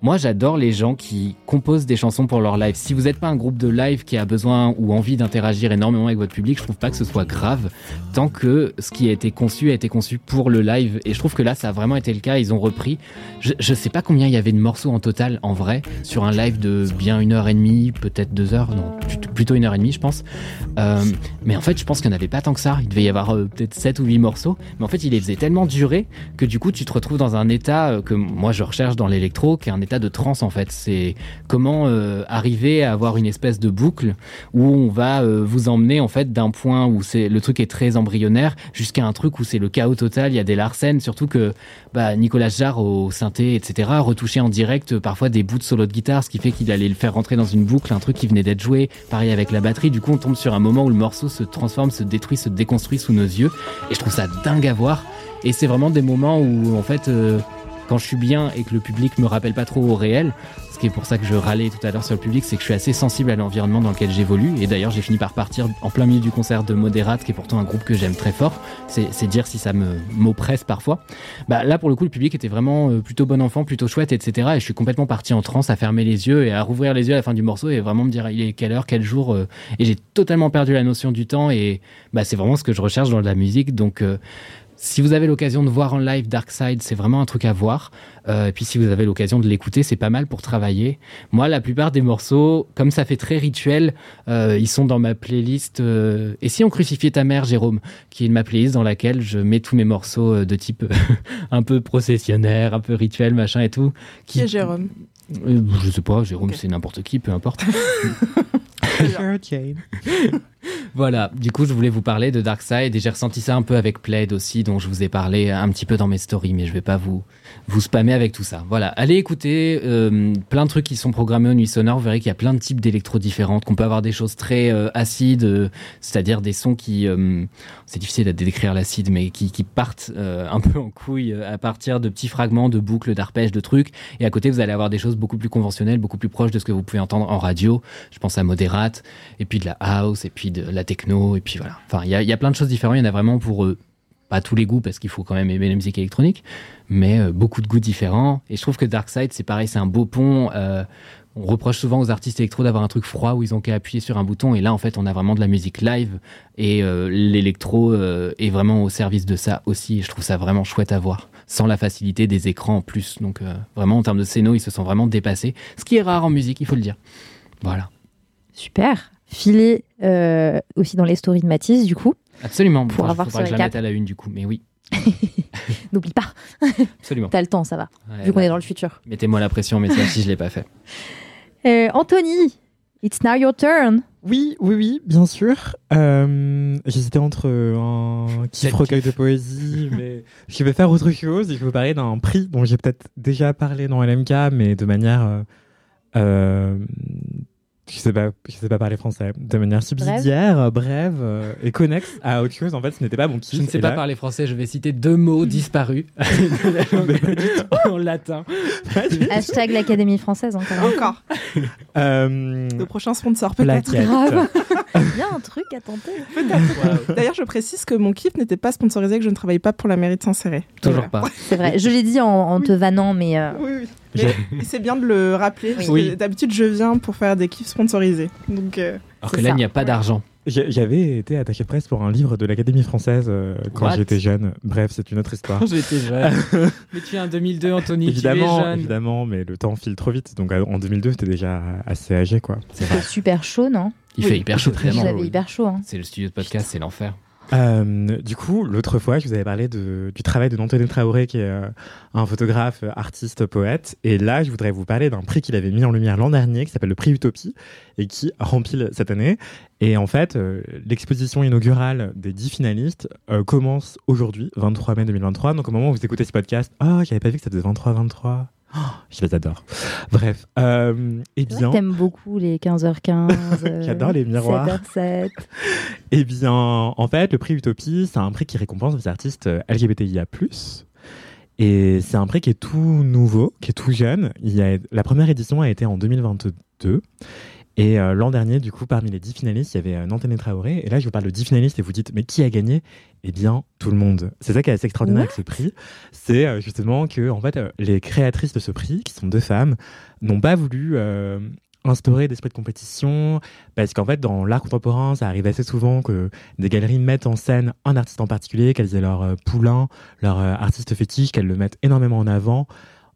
moi, j'adore les gens qui composent des chansons pour leur live. Si vous n'êtes pas un groupe de live qui a besoin ou envie d'interagir énormément avec votre public, je trouve pas que ce soit grave tant que ce qui a été conçu a été conçu pour le live. Et je trouve que là, ça a vraiment été le cas. Ils ont repris. Je, je sais pas combien il y avait de morceaux en total, en vrai, sur un live de bien une heure et demie, peut-être deux heures. Non, plutôt une heure et demie, je pense. Euh, mais en fait, je pense qu'il n'y en avait pas tant que ça. Il devait y avoir euh, peut-être sept ou huit morceaux. Mais en fait, il les faisait tellement durer que du coup, tu te retrouves dans un état euh, que moi je recherche dans l'électro, qui est un état de transe en fait. C'est comment euh, arriver à avoir une espèce de boucle où on va euh, vous emmener en fait d'un point où c'est le truc est très embryonnaire jusqu'à un truc où c'est le chaos total. Il y a des Larsen, surtout que bah, Nicolas Jarre au synthé, etc. retouchait en direct euh, parfois des bouts de solo de guitare, ce qui fait qu'il allait le faire rentrer dans une boucle, un truc qui venait d'être joué. Pareil avec la batterie. Du coup, on tombe sur un moment où le morceau se transforme, se détruit, se déconstruit sous nos yeux. Et je trouve ça dingue à voir. Et c'est vraiment des moments où, en fait, euh, quand je suis bien et que le public me rappelle pas trop au réel, ce qui est pour ça que je râlais tout à l'heure sur le public, c'est que je suis assez sensible à l'environnement dans lequel j'évolue. Et d'ailleurs, j'ai fini par partir en plein milieu du concert de Moderate, qui est pourtant un groupe que j'aime très fort. C'est dire si ça me m'oppresse parfois. Bah, là, pour le coup, le public était vraiment euh, plutôt bon enfant, plutôt chouette, etc. Et je suis complètement parti en transe à fermer les yeux et à rouvrir les yeux à la fin du morceau et vraiment me dire il est quelle heure, quel jour. euh, et j'ai totalement perdu la notion du temps. Et bah, c'est vraiment ce que je recherche dans la musique. Donc, euh, si vous avez l'occasion de voir en live Dark Side, c'est vraiment un truc à voir. Euh, et puis si vous avez l'occasion de l'écouter, c'est pas mal pour travailler. Moi, la plupart des morceaux, comme ça fait très rituel, euh, ils sont dans ma playlist. euh, Et si on crucifiait ta mère, Jérôme, qui est ma playlist dans laquelle je mets tous mes morceaux de type un peu processionnaire, un peu rituel, machin et tout. Qui est Jérôme? Je sais pas, Jérôme, c'est n'importe qui, peu importe. Voilà, du coup, je voulais vous parler de Darkseid et j'ai ressenti ça un peu avec Plaid aussi, dont je vous ai parlé un petit peu dans mes stories, mais je vais pas vous, vous spammer avec tout ça. Voilà, allez écouter euh, plein de trucs qui sont programmés aux nuits sonores. Vous verrez qu'il y a plein de types d'électro différentes, qu'on peut avoir des choses très euh, acides, euh, c'est-à-dire des sons qui, c'est difficile de décrire l'acide, mais qui, partent un peu en couille à partir de petits fragments de boucles, d'arpèges, de trucs. Et à côté, vous allez avoir des choses beaucoup plus conventionnelles, beaucoup plus proches de ce que vous pouvez entendre en radio. Je pense à Moderate, et puis de la house, et puis de la techno, et puis voilà. Enfin, il y y a plein de choses différentes. Il y en a vraiment pour pas tous les goûts, parce qu'il faut quand même aimer la musique électronique, mais euh, beaucoup de goûts différents. Et je trouve que Darkside, c'est pareil, c'est un beau pont. euh, on reproche souvent aux artistes électro d'avoir un truc froid où ils ont qu'à appuyer sur un bouton. Et là, en fait, on a vraiment de la musique live. Et euh, l'électro est vraiment au service de ça aussi. Et je trouve ça vraiment chouette à voir. Sans la facilité des écrans en plus. Donc, vraiment, en termes de scéno, ils se sont vraiment dépassés. Ce qui est rare en musique, il faut le dire. Voilà. Super. Filé aussi dans les stories de Mathis, du coup. Absolument. Pour Enfin, avoir ce que je la mette à la une du coup. Mais oui, N'oublie pas, absolument. t'as le temps, ça va, Ouais, vu qu'on est dans le futur. Mettez-moi la pression, mais ça si je l'ai pas fait. Euh, Anthony, it's now your turn. Oui, oui, oui, bien sûr. Euh, J'hésitais entre un kiff recueil de poésie, mais je vais faire autre chose. Et je vais vous parler d'un prix dont j'ai peut-être déjà parlé dans LMK, mais de manière. euh, je sais pas, je sais pas parler français. De manière subsidiaire, brève, euh, et connexe à autre chose. En fait, ce n'était pas mon kiff. Je ne sais Et pas là- parler français, je vais citer deux mots disparus de la langue en latin. Hashtag l'Académie française encore. Encore. Euh, Le prochain sponsor, peut-être. Il y a un truc à tenter. D'ailleurs, je précise que mon kiff n'était pas sponsorisé, que je ne travaille pas pour la mairie de Saint-Céré. Toujours pas. C'est vrai. Je l'ai dit en, en te vannant, mais euh, Oui, oui. C'est bien de le rappeler. Oui. D'habitude, je viens pour faire des kiffs sponsorisés. Donc, euh, Alors que là, il n'y a pas d'argent. J'avais été attaché de presse pour un livre de l'Académie française euh, quand j'étais jeune. Bref, c'est une autre histoire. J'étais jeune. mais tu es en 2002, Anthony, évidemment, tu es jeune. évidemment, mais le temps file trop vite. Donc euh, en 2002, j'étais déjà assez âgé, quoi. c'était super chaud, non? Il Oui. fait hyper chaud, Vraiment, Vous avez hyper chaud. Hein. C'est le studio de podcast, c'est l'enfer. Euh, du coup, l'autre fois, je vous avais parlé de, du travail de Anthony Traoré, qui est euh, un photographe, euh, artiste, poète. Et là, je voudrais vous parler d'un prix qu'il avait mis en lumière l'an dernier, qui s'appelle le prix Utopie, et qui rempile cette année. Et en fait, euh, l'exposition inaugurale des 10 finalistes euh, commence aujourd'hui, 23 mai 2023. Donc au moment où vous écoutez ce podcast, oh, j'avais pas vu que ça faisait 23-23. Oh, je les adore. Bref, euh, eh bien, T'aimes beaucoup les 15h15. euh, J'adore les miroirs. 7h07. Eh bien, en fait, le prix Utopie, c'est un prix qui récompense les artistes euh, LGBTIA+. Et c'est un prix qui est tout nouveau, qui est tout jeune. Il y a, la première édition a été en 2022. Et euh, l'an dernier, du coup, parmi les 10 finalistes, il y avait euh, Nantene Traoré. Et là, je vous parle de 10 finalistes et vous dites, mais qui a gagné? Eh bien, tout le monde. C'est ça qui est assez extraordinaire avec ce prix. C'est euh, justement que, en fait, euh, les créatrices de ce prix, qui sont deux femmes, n'ont pas voulu instaurer d'esprit de compétition. Parce qu'en fait, dans l'art contemporain, ça arrive assez souvent que des galeries mettent en scène un artiste en particulier, qu'elles aient leur poulain, leur artiste fétiche, qu'elles le mettent énormément en avant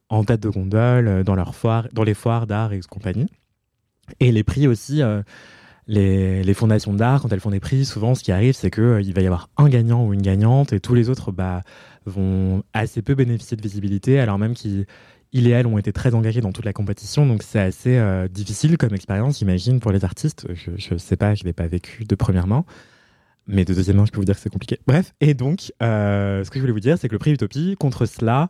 en tête de gondole, dans, leurs foires, dans les foires d'art et compagnie. Et les prix aussi, euh, les, fondations d'art, quand elles font des prix, souvent ce qui arrive, c'est qu'il va y avoir un gagnant ou une gagnante et tous les autres bah, vont assez peu bénéficier de visibilité, alors même qu'ils ils et elles ont été très engagés dans toute la compétition, donc c'est assez euh, difficile comme expérience, j'imagine, pour les artistes. Je ne sais pas, je ne l'ai pas vécu de première main. Mais de deuxième main, je peux vous dire que c'est compliqué. Bref, et donc, euh, ce que je voulais vous dire, c'est que le prix Utopie, contre cela,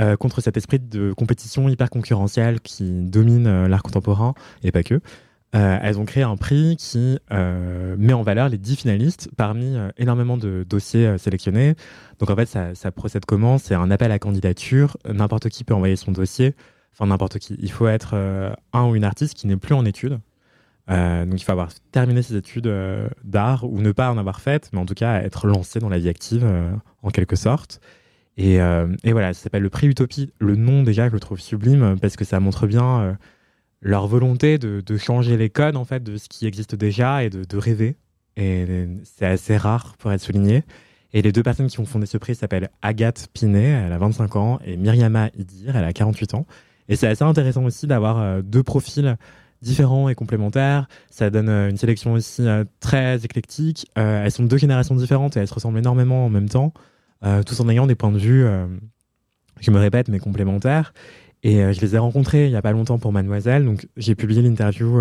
euh, contre cet esprit de compétition hyper concurrentielle qui domine euh, l'art contemporain, et pas que, euh, elles ont créé un prix qui met en valeur les 10 finalistes parmi énormément de dossiers sélectionnés. Donc en fait, ça, ça procède comment? C'est un appel à candidature. N'importe qui peut envoyer son dossier. Enfin, n'importe qui. Il faut être un ou une artiste qui n'est plus en études. Donc il faut avoir terminé ses études d'art ou ne pas en avoir faites, mais en tout cas être lancé dans la vie active en quelque sorte. Et, euh, et voilà, ça s'appelle le prix Utopie. Le nom déjà, je le trouve sublime parce que ça montre bien euh, leur volonté de, changer les codes en fait de ce qui existe déjà et de, de rêver. Et c'est assez rare pour être souligné. Et les deux personnes qui ont fondé ce prix s'appellent Agathe Pinet, elle a 25 ans, et Myriama Idir, elle a 48 ans. Et c'est assez intéressant aussi d'avoir euh, deux profils différents et complémentaires. Ça donne euh, une sélection aussi euh, très éclectique. Euh, elles sont de deux générations différentes et elles se ressemblent énormément en même temps, euh, tous en ayant des points de vue, euh, je me répète, mais complémentaires. Et euh, je les ai rencontrées il n'y a pas longtemps pour Mademoiselle, donc j'ai publié l'interview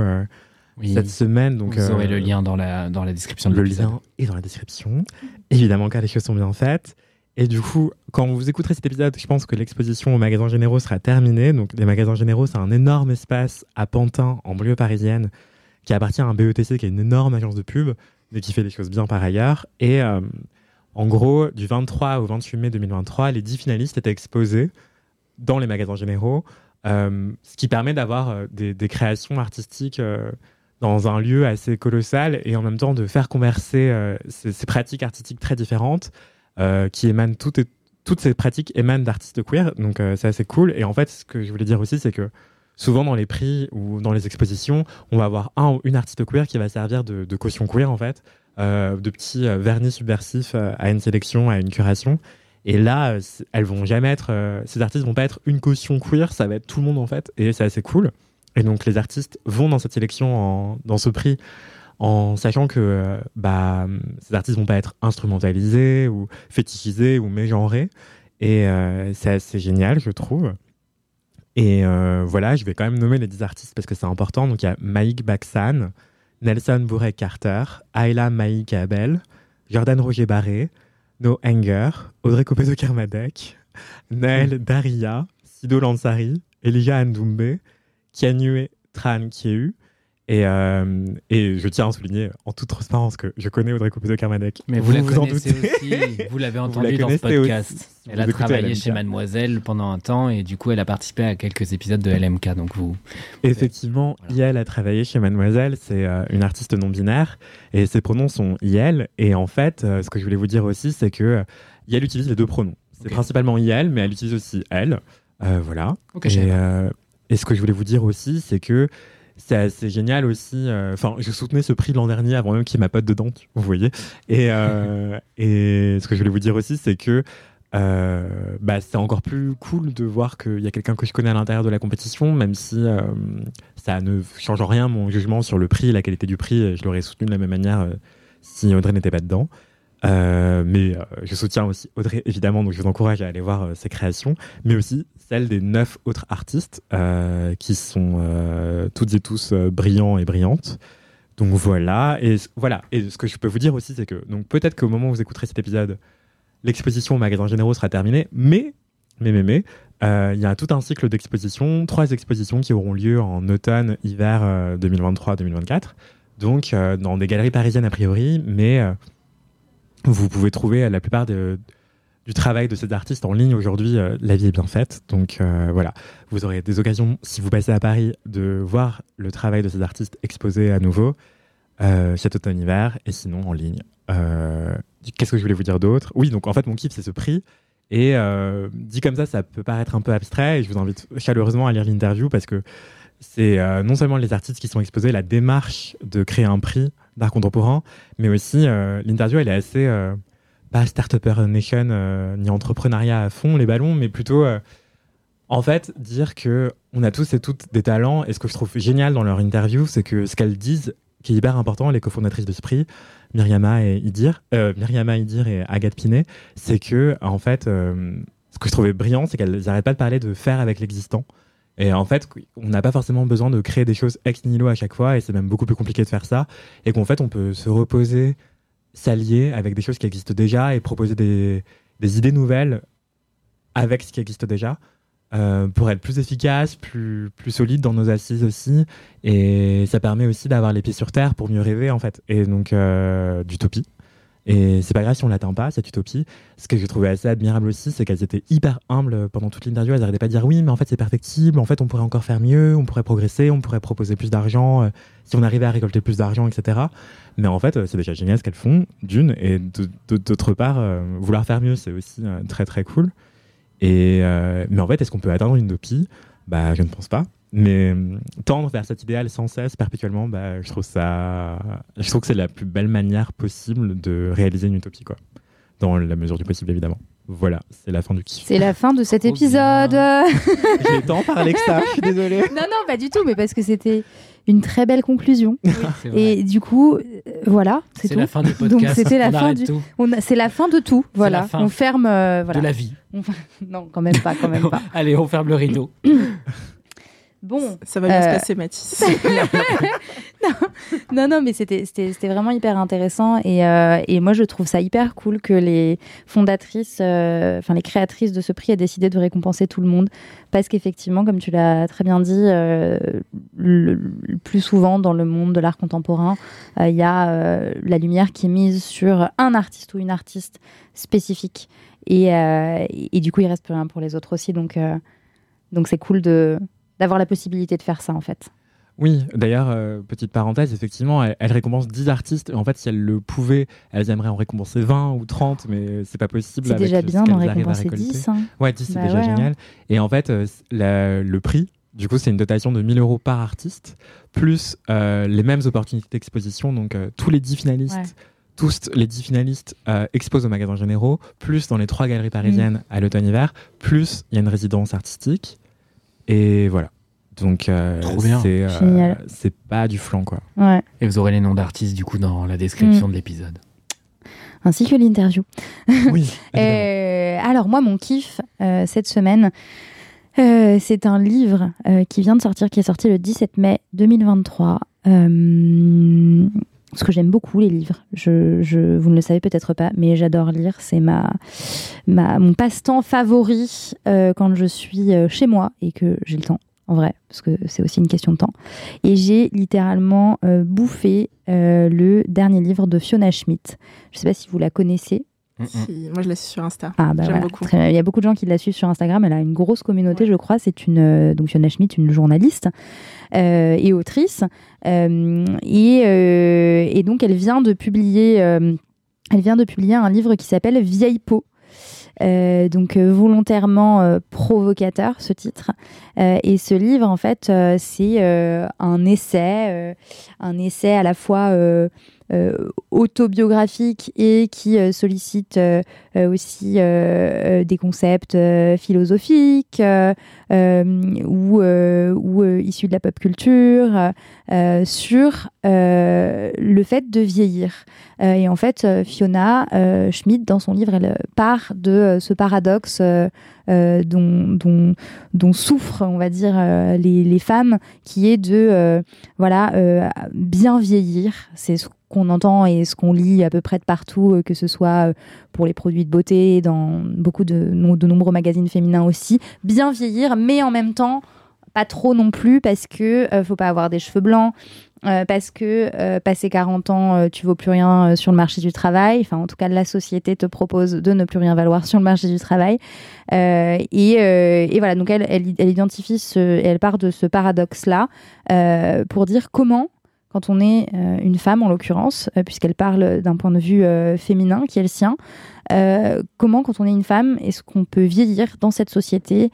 Oui. cette semaine. Donc, Vous aurez le lien dans la, dans la description de le l'épisode. lien est dans la description. Évidemment, car les choses sont bien faites. Et du coup, quand vous écouterez cet épisode, je pense que l'exposition au magasin Généraux sera terminée. Donc, les magasins Généraux, c'est un énorme espace à Pantin, en banlieue parisienne, qui appartient à un BETC, qui est une énorme agence de pub, mais qui fait des choses bien par ailleurs. Et euh, en gros, du 23 au 28 mai 2023, les 10 finalistes étaient exposés dans les magasins Généraux, euh, ce qui permet d'avoir euh, des, créations artistiques euh, dans un lieu assez colossal et en même temps de faire converser ces, pratiques artistiques très différentes qui émanent toutes, et- toutes ces pratiques émanent d'artistes queer. Donc c'est assez cool. Et en fait ce que je voulais dire aussi c'est que souvent dans les prix ou dans les expositions on va avoir un ou une artiste queer qui va servir de, de caution queer en fait de petits euh, vernis subversifs euh, à une sélection à une curation et là euh, elles vont jamais être euh, ces artistes vont pas être une caution queer ça va être tout le monde en fait et c'est assez cool et donc les artistes vont dans cette sélection, en- dans ce prix, en sachant que euh, bah, ces artistes vont pas être instrumentalisés ou fétichisés ou mégenrés. Et euh, c'est assez génial, je trouve. Et euh, voilà, je vais quand même nommer les 10 artistes parce que c'est important. Donc il y a Maïk Baksan, Nelson Bourek Carter, Ayla Maïk Abel, Jordan Roger Barré, No Anger, Audrey Copeto Kermadec, Naël Daria, Sido Lansari, Elijah Ndoumbe, Kianue Tran Kieu. Et, euh, et je tiens à souligner en toute transparence que je connais Audrey Copeto Kermadec. Mais vous, la vous en connaissez doutez. aussi, vous l'avez Vous entendu la dans ce podcast. aussi. Elle a Vous travaillé LMK. chez Mademoiselle pendant un temps et du coup elle a participé à quelques épisodes de LMK. Donc vous, Effectivement, Voilà. IL a travaillé chez Mademoiselle, c'est euh, une artiste non binaire et ses pronoms sont IL. Et en fait, euh, ce que je voulais vous dire aussi, c'est que IL utilise les deux pronoms. C'est principalement IL, mais elle utilise aussi elle. Voilà. Ok, je savais et, pas. euh, et ce que je voulais vous dire aussi, c'est que c'est assez génial aussi. euh, Enfin, je soutenais ce prix l'an dernier avant même qu'il y ait ma pote dedans, vous voyez. Et, euh, et ce que je voulais vous dire aussi, c'est que euh, bah, c'est encore plus cool de voir qu'il y a quelqu'un que je connais à l'intérieur de la compétition, même si ça ne change en rien mon jugement sur le prix, la qualité du prix. Je l'aurais soutenu de la même manière si Audrey n'était pas dedans. Mais je soutiens aussi Audrey, évidemment, donc je vous encourage à aller voir ses créations, mais aussi des neuf autres artistes euh, qui sont euh, toutes et tous euh, brillants et brillantes. Donc voilà, et voilà. Et ce que je peux vous dire aussi, c'est que donc peut-être qu'au moment où vous écouterez cet épisode, l'exposition au magasin Généraux sera terminée, mais mais mais mais il y a tout un cycle d'expositions, trois expositions qui auront lieu en automne, hiver euh, 2023-2024. Donc dans des galeries parisiennes a priori, mais vous pouvez trouver la plupart de, du travail de ces artistes en ligne aujourd'hui, euh, la vie est bien faite. Donc euh, voilà, vous aurez des occasions, si vous passez à Paris, de voir le travail de ces artistes exposé à nouveau euh, cet automne-hiver et sinon en ligne. Qu'est-ce que je voulais vous dire d'autre? Oui, donc en fait, mon kiff, c'est ce prix. Et dit comme ça, ça peut paraître un peu abstrait. Et je vous invite chaleureusement à lire l'interview parce que c'est non seulement les artistes qui sont exposés, la démarche de créer un prix d'art contemporain, mais aussi l'interview, elle est assez pas Startupper Nation euh, ni entrepreneuriat à fond les ballons, mais plutôt euh, en fait dire que on a tous et toutes des talents. Et ce que je trouve génial dans leur interview, c'est que ce qu'elles disent, qui est hyper important, les cofondatrices de prix, Myriama et Idir, euh, Myriama Idir et Agathe Pinet, c'est que en fait, euh, ce que je trouvais brillant, c'est qu'elles n'arrêtent pas de parler de faire avec l'existant. Et en fait, on n'a pas forcément besoin de créer des choses ex nihilo à chaque fois, et c'est même beaucoup plus compliqué de faire ça. Et qu'en fait, on peut se reposer, s'allier avec des choses qui existent déjà et proposer des, idées nouvelles avec ce qui existe déjà euh, pour être plus efficace, plus, plus solide dans nos assises aussi. Et ça permet aussi d'avoir les pieds sur terre pour mieux rêver, en fait. Et donc, euh, d'utopie. Et c'est pas grave si on l'atteint pas, cette utopie. Ce que j'ai trouvé assez admirable aussi, c'est qu'elles étaient hyper humbles pendant toute l'interview. Elles n'arrêtaient pas de dire oui, mais en fait c'est perfectible, en fait on pourrait encore faire mieux, on pourrait progresser, on pourrait proposer plus d'argent, euh, si on arrivait à récolter plus d'argent, etc. Mais en fait, euh, c'est déjà génial ce qu'elles font, d'une, et d'autre part, euh, vouloir faire mieux, c'est aussi très très cool. Et, mais en fait, est-ce qu'on peut atteindre une utopie? Bah, je ne pense pas. Mais euh, tendre vers cet idéal sans cesse, perpétuellement, bah, je trouve ça, je trouve que c'est la plus belle manière possible de réaliser une utopie, quoi. Dans la mesure du possible, évidemment. Voilà, c'est la fin du kiff. C'est la fin de cet épisode. J'ai tant parlé que ça, je suis désolée. non, non, pas du tout, mais parce que c'était une très belle conclusion. Et du coup, euh, voilà, c'est la fin du podcast. Donc, c'était la On fin du- C'est la fin de tout. Voilà, la fin on ferme. euh, voilà. de la vie. Non, quand même pas, quand même pas. Allez, on ferme le rideau. Bon, Ça va bien se Euh, passer, Mathis. non, non, mais c'était vraiment hyper intéressant et, euh, et moi je trouve ça hyper cool que les fondatrices, euh, enfin les créatrices de ce prix aient décidé de récompenser tout le monde. Parce qu'effectivement, comme tu l'as très bien dit, le, le plus souvent dans le monde de l'art contemporain, il y a la lumière qui est mise sur un artiste ou une artiste spécifique. Et, et, et du coup il reste plus rien pour les autres aussi. Donc donc c'est cool de d'avoir la possibilité de faire ça en fait. Oui, d'ailleurs, euh, petite parenthèse, effectivement, elle, elle récompense 10 artistes. En fait, si elles le pouvaient, elles aimeraient en récompenser 20 ou 30, mais c'est pas possible. C'est déjà bien d'en récompenser récolter. 10. hein. Ouais, 10, c'est Bah déjà ouais, hein. génial. Et en fait, euh, la- le prix, du coup, c'est une dotation de 1000 euros par artiste, plus euh, les mêmes opportunités d'exposition. Donc, tous les 10 finalistes, Ouais. tous les 10 finalistes euh, exposent au magasin généraux, plus dans les trois galeries parisiennes Mm. à l'automne-hiver, plus il y a une résidence artistique. Et voilà. Donc, euh, Trop bien. c'est euh, Génial. c'est pas du flan, quoi. Ouais. Et vous aurez les noms d'artistes du coup dans la description Mm. de l'épisode. Ainsi que l'interview. Oui. Euh, alors moi, mon kiff euh, cette semaine, euh, c'est un livre euh, qui vient de sortir, qui est sorti le 17 mai 2023. Parce que j'aime beaucoup les livres. Je, je- vous ne le savez peut-être pas, mais j'adore lire. C'est ma, ma, mon passe-temps favori euh, quand je suis euh, chez moi et que j'ai le temps, en vrai, parce que c'est aussi une question de temps. Et j'ai littéralement euh, bouffé le dernier livre de Fiona Schmidt. Je ne sais pas si vous la connaissez. Mm, mm. Si, moi, je la suis sur Insta. Ah bah J'aime voilà, beaucoup. Il y a beaucoup de gens qui la suivent sur Instagram. Elle a une grosse communauté, je crois. C'est une euh, donc Fiona Schmidt, une journaliste euh, et autrice. Euh, et, euh, et donc elle vient de publier, euh, elle vient de publier un livre qui s'appelle Vieille peau. Euh, donc euh, volontairement euh, provocateur ce titre Euh, et ce livre en fait euh, c'est euh, un essai euh, un essai à la fois autobiographique et qui euh, sollicite euh, euh, aussi euh, euh, des concepts euh, philosophiques euh, euh, ou, euh, euh, issus de la pop culture euh, sur euh, le fait de vieillir. Euh, et en fait, euh, Fiona euh, Schmidt, dans son livre, elle part de euh, ce paradoxe euh, euh, dont, souffrent, on va dire, euh, les, femmes, qui est de euh, voilà euh, bien vieillir. C'est ce qu'on entend et ce qu'on lit à peu près de partout, euh, que ce soit euh, pour les produits de beauté, dans beaucoup de, no- de nombreux magazines féminins aussi. Bien vieillir, mais en même temps pas trop non plus parce que faut pas avoir des cheveux blancs, parce que passé 40 ans, tu vaux plus rien sur le marché du travail. Enfin, en tout cas, la société te propose de ne plus rien valoir sur le marché du travail. et, voilà, donc elle, elle, elle identifie ce, elle part de ce paradoxe-là pour dire comment quand on est euh, une femme en l'occurrence, euh, puisqu'elle parle d'un point de vue euh, féminin qui est le sien, comment quand on est une femme est-ce qu'on peut vieillir dans cette société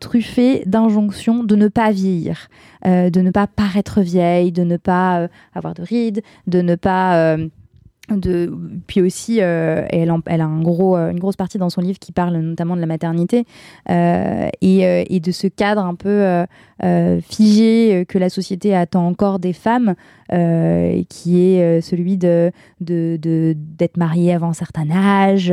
truffée d'injonctions de ne pas vieillir, de ne pas paraître vieille, de ne pas avoir de rides, de ne pas puis aussi, euh, elle, a un gros, euh, une grosse partie dans son livre qui parle notamment de la maternité euh, et, de ce cadre un peu figé que la société attend encore des femmes, qui est celui de, d'être mariée avant un certain âge,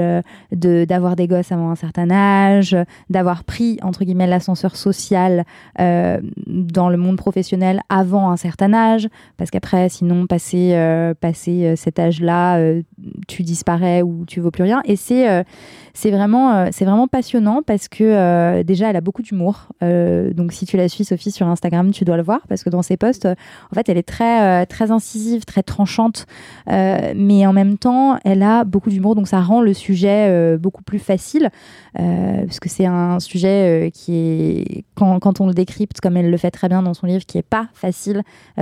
de, d'avoir des gosses avant un certain âge, d'avoir pris, entre guillemets, l'ascenseur social dans le monde professionnel avant un certain âge, parce qu'après, sinon, passer, passer cet âge-là, euh, tu disparais ou tu vaux plus rien. Et c'est euh, c'est vraiment, euh, c'est vraiment passionnant parce que déjà, elle a beaucoup d'humour. donc, si tu la suis, Sophie, sur Instagram, tu dois le voir parce que dans ses posts, en fait, elle est très, très incisive, très tranchante, mais en même temps, elle a beaucoup d'humour. Donc, ça rend le sujet beaucoup plus facile parce que c'est un sujet qui est, quand, quand, on le décrypte, comme elle le fait très bien dans son livre, qui est pas facile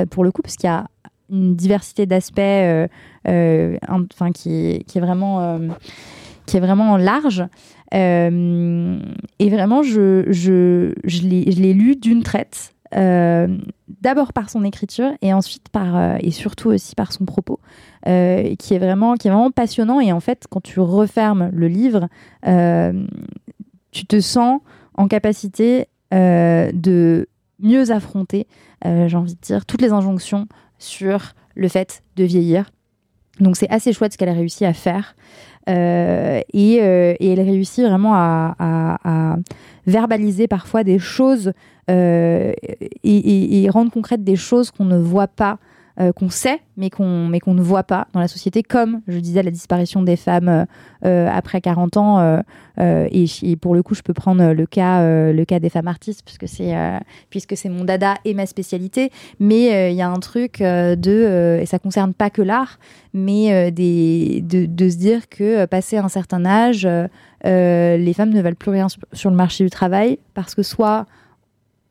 pour le coup, parce qu'il y a une diversité d'aspects euh, euh, enfin qui, est vraiment euh, qui est vraiment large. Et vraiment je, je, je l'ai lu d'une traite d'abord par son écriture et ensuite par et surtout aussi par son propos qui est vraiment qui est vraiment passionnant. Et en fait quand tu refermes le livre tu te sens en capacité de mieux affronter j'ai envie de dire toutes les injonctions sur le fait de vieillir. Donc c'est assez chouette ce qu'elle a réussi à faire. Euh, et, euh, et, elle réussit vraiment à, verbaliser parfois des choses euh, et, rendre concrètes des choses qu'on ne voit pas euh, qu'on sait, mais qu'on ne voit pas dans la société, comme je disais la disparition des femmes euh, euh, après 40 ans. Et, pour le coup, je peux prendre le cas le cas des femmes artistes puisque c'est mon dada et ma spécialité. Mais il y a un truc de et ça concerne pas que l'art, mais des de, de, se dire que passé un certain âge, les femmes ne veulent plus rien sur le marché du travail parce que soit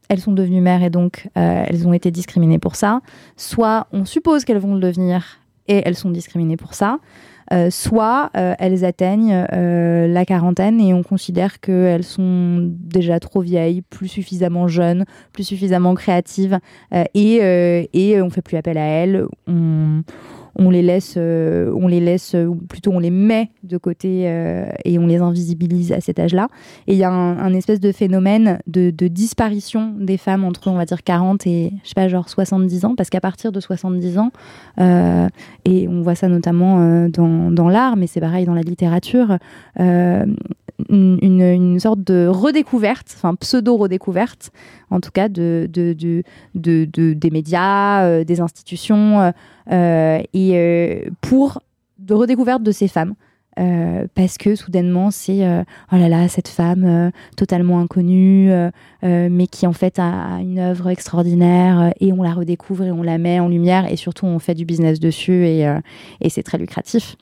elles sont devenues mères et donc euh, elles ont été discriminées pour ça. Soit on suppose qu'elles vont le devenir et elles sont discriminées pour ça. Euh, soit euh, elles atteignent la quarantaine et on considère qu'elles sont déjà trop vieilles, plus suffisamment jeunes, plus suffisamment créatives et, et on fait plus appel à elles. On les laisse, euh, on les laisse, ou plutôt on les met de côté euh, et on les invisibilise à cet âge-là. Et il y a un, espèce de phénomène de, disparition des femmes entre, on va dire, 40 et, je sais pas, genre 70 ans, parce qu'à partir de 70 ans, euh, et on voit ça notamment dans l'art, mais c'est pareil dans la littérature, une, sorte de redécouverte, enfin pseudo-redécouverte, en tout cas, de, de, de, de des médias, des institutions, euh, et euh, pour de redécouverte de ces femmes. Euh, parce que soudainement c'est oh là là cette femme totalement inconnue mais qui en fait a, une œuvre extraordinaire et on la redécouvre et on la met en lumière et surtout on fait du business dessus et, et c'est très lucratif.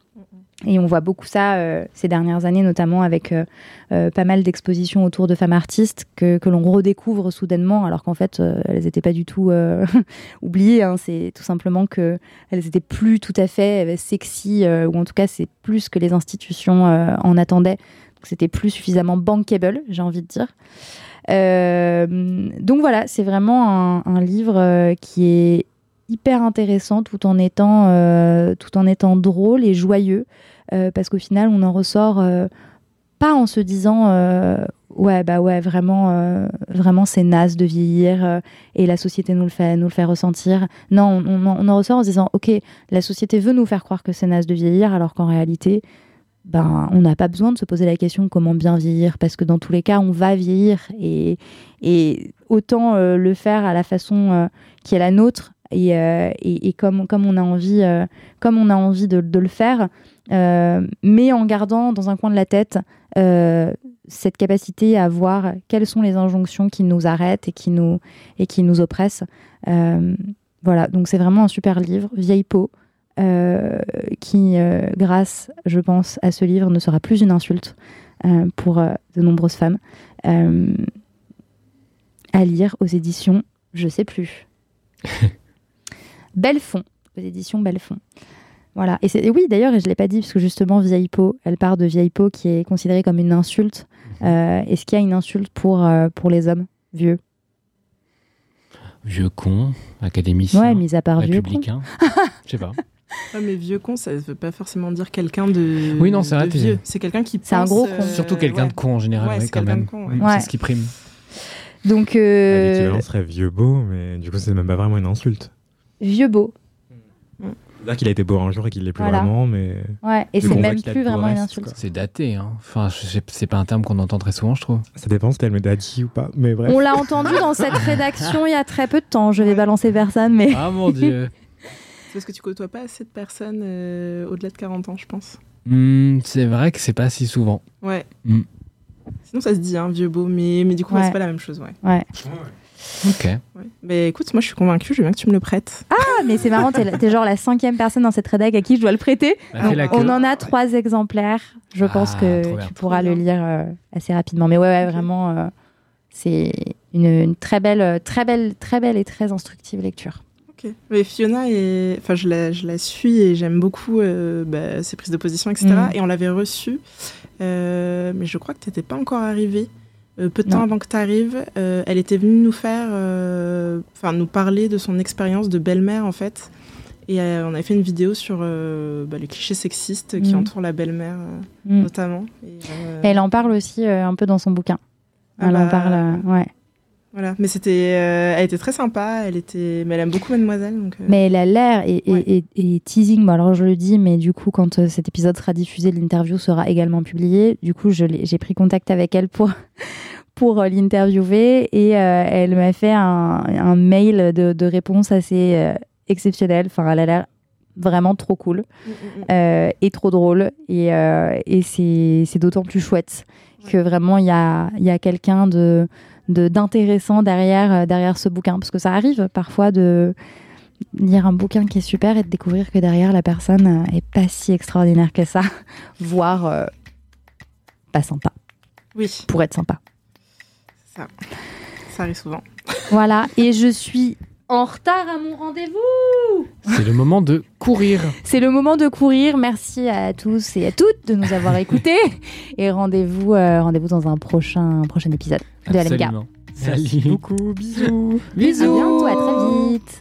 Et on voit beaucoup ça euh, ces dernières années, notamment avec euh, euh, pas mal d'expositions autour de femmes artistes que, que l'on redécouvre soudainement, alors qu'en fait, elles n'étaient pas du tout oubliées. Hein. C'est tout simplement qu'elles étaient plus tout à fait sexy, ou en tout cas, c'est plus que les institutions en attendaient. C'était plus suffisamment bankable, j'ai envie de dire. donc voilà, c'est vraiment un livre qui est hyper intéressant tout en étant, euh, tout en étant drôle et joyeux, euh, parce qu'au final, on en ressort euh, pas en se disant ouais bah ouais vraiment vraiment c'est naze de vieillir et la société nous le fait nous le fait ressentir. Non, on, en ressort en se disant ok la société veut nous faire croire que c'est naze de vieillir, alors qu'en réalité ben, on n'a pas besoin de se poser la question comment bien vieillir, parce que dans tous les cas, on va vieillir et, et autant le faire à la façon qui est la nôtre, et, euh, comme, on a envie, euh, comme on a envie de, le faire, euh, mais en gardant dans un coin de la tête cette capacité à voir quelles sont les injonctions qui nous arrêtent et qui nous, et qui nous oppressent. Voilà, donc c'est vraiment un super livre, Vieille peau, qui, grâce, je pense, à ce livre, ne sera plus une insulte pour de nombreuses femmes. À lire aux éditions, je sais plus. Bellefond, aux éditions Bellefond. Voilà. Et, oui, d'ailleurs, et je ne l'ai pas dit, parce que justement, vieille peau, elle part de vieille peau qui est considérée comme une insulte. Euh, Est-ce qu'il y a une insulte pour, euh, pour les hommes vieux? Vieux con, académicien, Ouais, mis à part vieux con. républicain. Je sais pas. Ouais, mais vieux con, ça veut pas forcément dire quelqu'un de, Oui, non, c'est vrai, vieux. C'est quelqu'un qui C'est un gros euh, con. Surtout quelqu'un ouais. de con en général, Ouais, ouais, c'est quand même. ouais. C'est ce qui prime. Donc, euh, L'équivalent serait vieux beau, mais du coup, c'est même pas vraiment une insulte. Vieux beau. C'est-à-dire qu'il a été beau un jour et qu'il l'est plus Voilà. vraiment, mais. Ouais, et c'est même plus vraiment une insulte. C'est daté, hein. Enfin, c'est pas un terme qu'on entend très souvent, je trouve. Ça dépend si elle me daddy ou pas, mais bref. On l'a entendu dans cette rédaction il y a très peu de temps. Je vais balancer personne, mais Ah mon dieu. C'est parce que tu côtoies pas assez de personnes euh, au-delà de 40 ans, je pense. Hmm, c'est vrai que c'est pas si souvent. Ouais. Mm. Sinon, ça se dit, hein, vieux beau, mais, mais du coup, Ouais. c'est pas la même chose, ouais. ouais. Ok. ouais. Mais écoute, moi, je suis convaincue, je veux bien que tu me le prêtes. Ah, mais c'est marrant, t'es, genre la cinquième personne dans cette rédac à qui je dois le prêter. Bah, Donc, on en a trois exemplaires. Je Ah, pense trop que tu pourras le lire euh, assez rapidement. Mais ouais, vraiment, euh, c'est une, une très belle, très belle, très belle et très instructive lecture. Ok. Mais Fiona, est... enfin, je, la, je la suis et j'aime beaucoup euh, bah, ses prises de position, etc. Mm. Et on l'avait reçue, euh, mais je crois que tu n'étais pas encore arrivée. Euh, peu de Non. temps avant que tu arrives, elle était venue nous faire, euh, enfin, nous parler de son expérience de belle-mère, en fait. Et euh, on avait fait une vidéo sur euh, bah, les clichés sexistes qui Mm. entourent la belle-mère, euh, Mm. notamment. Et, euh, elle en parle aussi euh, un peu dans son bouquin. Ah Elle en bah, parle, euh, ouais. Voilà, mais c'était, euh, elle était très sympa. Elle était, mais elle aime beaucoup Mademoiselle, donc. euh, Mais elle a l'air et, et- Ouais. et- et teasing. Bon, alors je le dis, mais du coup, quand euh, cet épisode sera diffusé, l'interview sera également publiée. Du coup, je l'ai- j'ai pris contact avec elle pour pour euh, l'interviewer et euh, elle m'a fait un, un mail de, de réponse assez euh, exceptionnel. Enfin, elle a l'air vraiment trop cool mm, mm, mm. euh, et trop drôle et, euh, et c'est c'est d'autant plus chouette que vraiment il y a, il y a quelqu'un de de- d'intéressant derrière euh, derrière ce bouquin. Parce que ça arrive parfois de lire un bouquin qui est super et de découvrir que derrière la personne euh, est pas si extraordinaire que ça voire euh, pas sympa. Oui, pour être sympa. Ça, ça arrive souvent. voilà. Et je suis en retard à mon rendez-vous C'est le moment de courir. C'est le moment de courir. Merci à tous et à toutes de nous avoir écoutés. Et rendez-vous euh, rendez-vous dans un prochain, un prochain épisode de LMK. Absolument. Merci Salut. beaucoup, bisous. Bisous, à très vite.